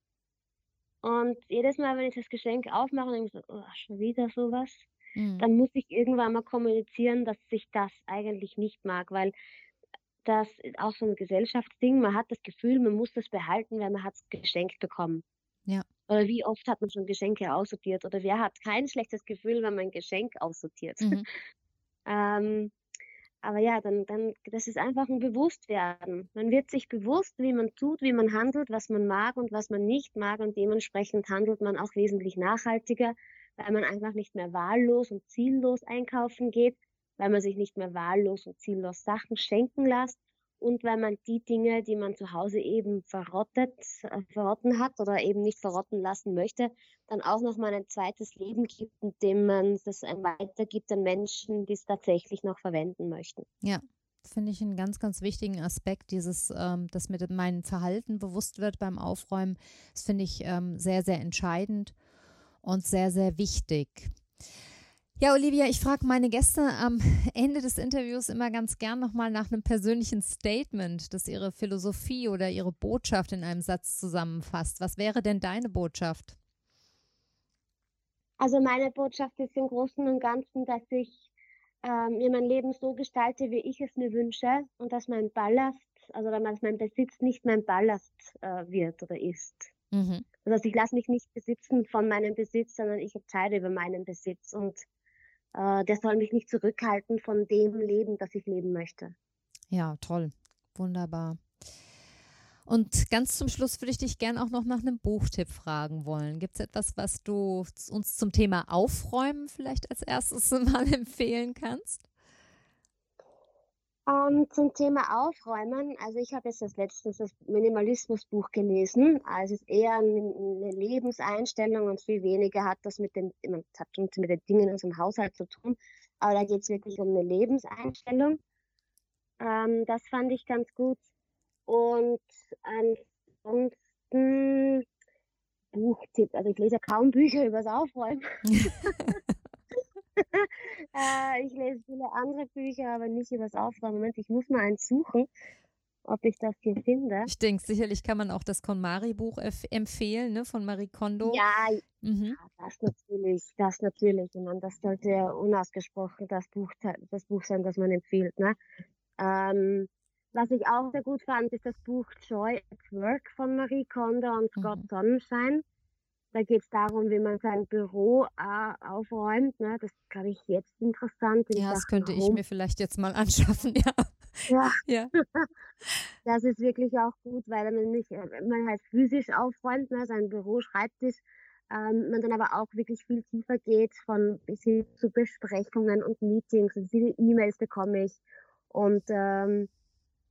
und jedes Mal, wenn ich das Geschenk aufmache, denke ich so, oh, schon wieder sowas, mhm. dann muss ich irgendwann mal kommunizieren, dass ich das eigentlich nicht mag, weil das ist auch so ein Gesellschaftsding. Man hat das Gefühl, man muss das behalten, weil man hat es geschenkt bekommen. Ja. Oder wie oft hat man schon Geschenke aussortiert? Oder wer hat kein schlechtes Gefühl, wenn man ein Geschenk aussortiert? Mhm. *laughs* ähm, aber ja, dann, dann, das ist einfach ein Bewusstwerden. Man wird sich bewusst, wie man tut, wie man handelt, was man mag und was man nicht mag und dementsprechend handelt man auch wesentlich nachhaltiger, weil man einfach nicht mehr wahllos und ziellos einkaufen geht, weil man sich nicht mehr wahllos und ziellos Sachen schenken lässt und weil man die Dinge, die man zu Hause eben verrottet, äh, verrotten hat oder eben nicht verrotten lassen möchte, dann auch noch mal ein zweites Leben gibt, indem man das weitergibt an Menschen, die es tatsächlich noch verwenden möchten. Ja, finde ich einen ganz, ganz wichtigen Aspekt, dieses, ähm, dass mir mein Verhalten bewusst wird beim Aufräumen. Das finde ich ähm, sehr, sehr entscheidend und sehr, sehr wichtig. Ja, Olivia, ich frage meine Gäste am *laughs* Ende des Interviews immer ganz gern nochmal nach einem persönlichen Statement, das ihre Philosophie oder ihre Botschaft in einem Satz zusammenfasst. Was wäre denn deine Botschaft? Also meine Botschaft ist im Großen und Ganzen, dass ich äh, mir mein Leben so gestalte, wie ich es mir wünsche und dass mein Ballast, also dass mein Besitz nicht mein Ballast äh, wird oder ist. Mhm. Also ich lasse mich nicht besitzen von meinem Besitz, sondern ich entscheide über meinen Besitz und äh, der soll mich nicht zurückhalten von dem Leben, das ich leben möchte. Ja, toll. Wunderbar. Und ganz zum Schluss würde ich dich gerne auch noch nach einem Buchtipp fragen wollen. Gibt es etwas, was du uns zum Thema Aufräumen vielleicht als erstes *laughs* mal empfehlen kannst? Um, ähm, zum Thema Aufräumen, also ich habe jetzt das letztens das Minimalismusbuch gelesen. Also es ist eher eine Lebenseinstellung und viel weniger hat das mit den, hat mit den Dingen in unserem Haushalt zu tun. Aber da geht es wirklich um eine Lebenseinstellung. Um, ähm, das fand ich ganz gut. Und ansonsten Buchtipp. Also ich lese kaum Bücher übers Aufräumen. *laughs* *laughs* *laughs* äh, ich lese viele andere Bücher, aber nicht übers Aufräumen. Moment, ich muss mal eins suchen, ob ich das hier finde. Ich denke, sicherlich kann man auch das KonMari-Buch empfehlen, ne, von Marie Kondo. Ja, mhm. ja, das natürlich, das natürlich. Ich meine, das sollte ja unausgesprochen das Buch, das Buch sein, das man empfiehlt. Ne? Ähm, was ich auch sehr gut fand, ist das Buch Joy at Work von Marie Kondo und Scott mhm. Sonnenschein. Da geht es darum, wie man sein Büro äh, aufräumt. Ne? Das glaube ich jetzt interessant. Ja, das könnte ich mir vielleicht jetzt mal *laughs* anschaffen, ja. Ja. *laughs* ja. *laughs* Das ist wirklich auch gut, weil man nicht, äh, man halt physisch aufräumt, ne? sein Büro, Schreibtisch, ähm, man dann aber auch wirklich viel tiefer geht, von bis hin zu Besprechungen und Meetings. Und viele E-Mails bekomme ich. Und ähm,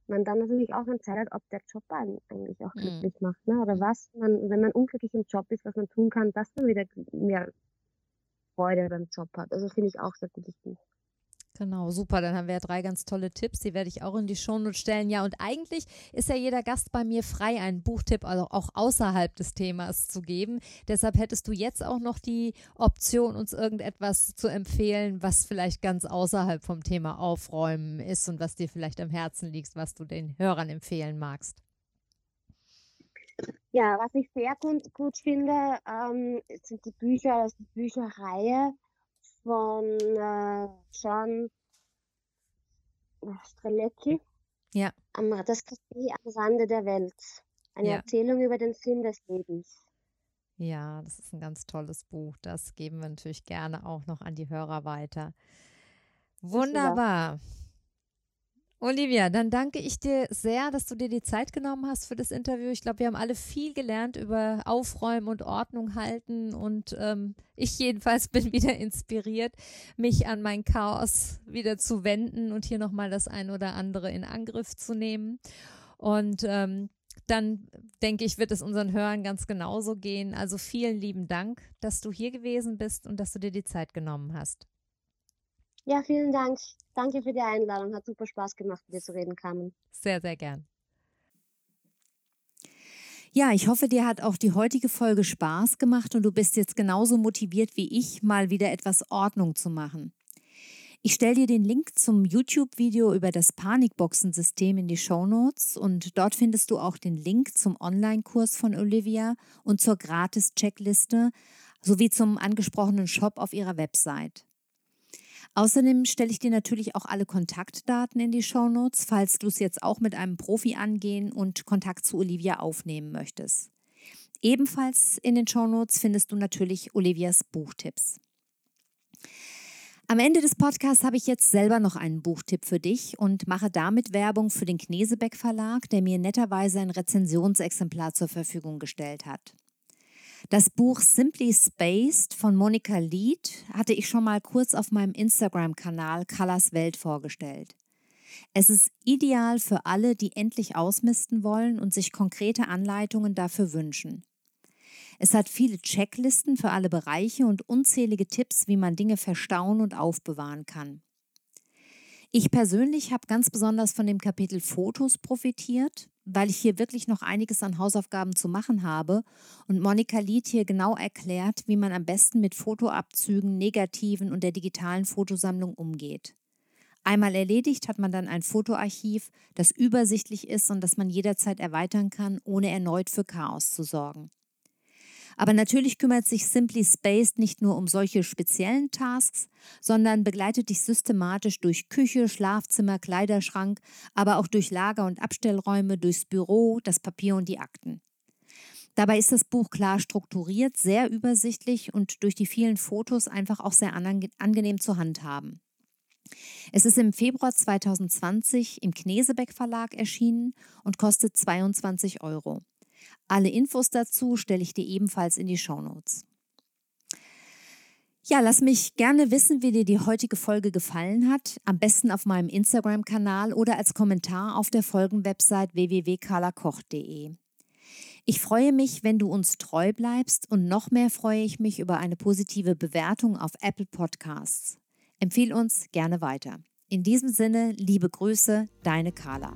man dann natürlich auch entscheidet, ob der Job einen eigentlich auch mhm. glücklich mhm. macht. Ne? Oder was man, wenn man unglücklich im Job ist, was man tun kann, dass man wieder mehr Freude beim Job hat. Also finde ich auch sehr gutes Buch. Genau, super. Dann haben wir ja drei ganz tolle Tipps. Die werde ich auch in die Shownotes stellen. Ja, und eigentlich ist ja jeder Gast bei mir frei, einen Buchtipp also auch außerhalb des Themas zu geben. Deshalb hättest du jetzt auch noch die Option, uns irgendetwas zu empfehlen, was vielleicht ganz außerhalb vom Thema Aufräumen ist und was dir vielleicht am Herzen liegt, was du den Hörern empfehlen magst. Ja, was ich sehr gut, gut finde, ähm, sind die Bücher aus der Bücherreihe von äh, John Strelecki. Ja. Am, das Café am Rande der Welt. Eine ja. Erzählung über den Sinn des Lebens. Ja, das ist ein ganz tolles Buch. Das geben wir natürlich gerne auch noch an die Hörer weiter. Wunderbar. Olivia, dann danke ich dir sehr, dass du dir die Zeit genommen hast für das Interview. Ich glaube, wir haben alle viel gelernt über Aufräumen und Ordnung halten und ähm, ich jedenfalls *laughs* bin wieder inspiriert, mich an mein Chaos wieder zu wenden und hier nochmal das ein oder andere in Angriff zu nehmen. Und ähm, dann denke ich, wird es unseren Hörern ganz genauso gehen. Also vielen lieben Dank, dass du hier gewesen bist und dass du dir die Zeit genommen hast. Ja, vielen Dank. Danke für die Einladung. Hat super Spaß gemacht, mit dir zu reden, Carmen. Sehr, sehr gern. Ja, ich hoffe, dir hat auch die heutige Folge Spaß gemacht und du bist jetzt genauso motiviert wie ich, mal wieder etwas Ordnung zu machen. Ich stelle dir den Link zum YouTube-Video über das Panikboxen-System in die Show Notes und dort findest du auch den Link zum Online-Kurs von Olivia und zur Gratis-Checkliste sowie zum angesprochenen Shop auf ihrer Website. Außerdem stelle ich dir natürlich auch alle Kontaktdaten in die Shownotes, falls du es jetzt auch mit einem Profi angehen und Kontakt zu Olivia aufnehmen möchtest. Ebenfalls in den Shownotes findest du natürlich Olivias Buchtipps. Am Ende des Podcasts habe ich jetzt selber noch einen Buchtipp für dich und mache damit Werbung für den Knesebeck Verlag, der mir netterweise ein Rezensionsexemplar zur Verfügung gestellt hat. Das Buch Simply Spaced von Monika Lied hatte ich schon mal kurz auf meinem Instagram-Kanal Colors Welt vorgestellt. Es ist ideal für alle, die endlich ausmisten wollen und sich konkrete Anleitungen dafür wünschen. Es hat viele Checklisten für alle Bereiche und unzählige Tipps, wie man Dinge verstauen und aufbewahren kann. Ich persönlich habe ganz besonders von dem Kapitel Fotos profitiert, weil ich hier wirklich noch einiges an Hausaufgaben zu machen habe und Monika Lied hier genau erklärt, wie man am besten mit Fotoabzügen, Negativen und der digitalen Fotosammlung umgeht. Einmal erledigt hat man dann ein Fotoarchiv, das übersichtlich ist und das man jederzeit erweitern kann, ohne erneut für Chaos zu sorgen. Aber natürlich kümmert sich Simply Spaced nicht nur um solche speziellen Tasks, sondern begleitet dich systematisch durch Küche, Schlafzimmer, Kleiderschrank, aber auch durch Lager- und Abstellräume, durchs Büro, das Papier und die Akten. Dabei ist das Buch klar strukturiert, sehr übersichtlich und durch die vielen Fotos einfach auch sehr angenehm zu handhaben. Es ist im Februar 2020 im Knesebeck Verlag erschienen und kostet 22 Euro. Alle Infos dazu stelle ich dir ebenfalls in die Shownotes. Ja, lass mich gerne wissen, wie dir die heutige Folge gefallen hat. Am besten auf meinem Instagram-Kanal oder als Kommentar auf der Folgenwebsite www.carlakoch.de. Ich freue mich, wenn du uns treu bleibst und noch mehr freue ich mich über eine positive Bewertung auf Apple Podcasts. Empfehl uns gerne weiter. In diesem Sinne, liebe Grüße, deine Carla.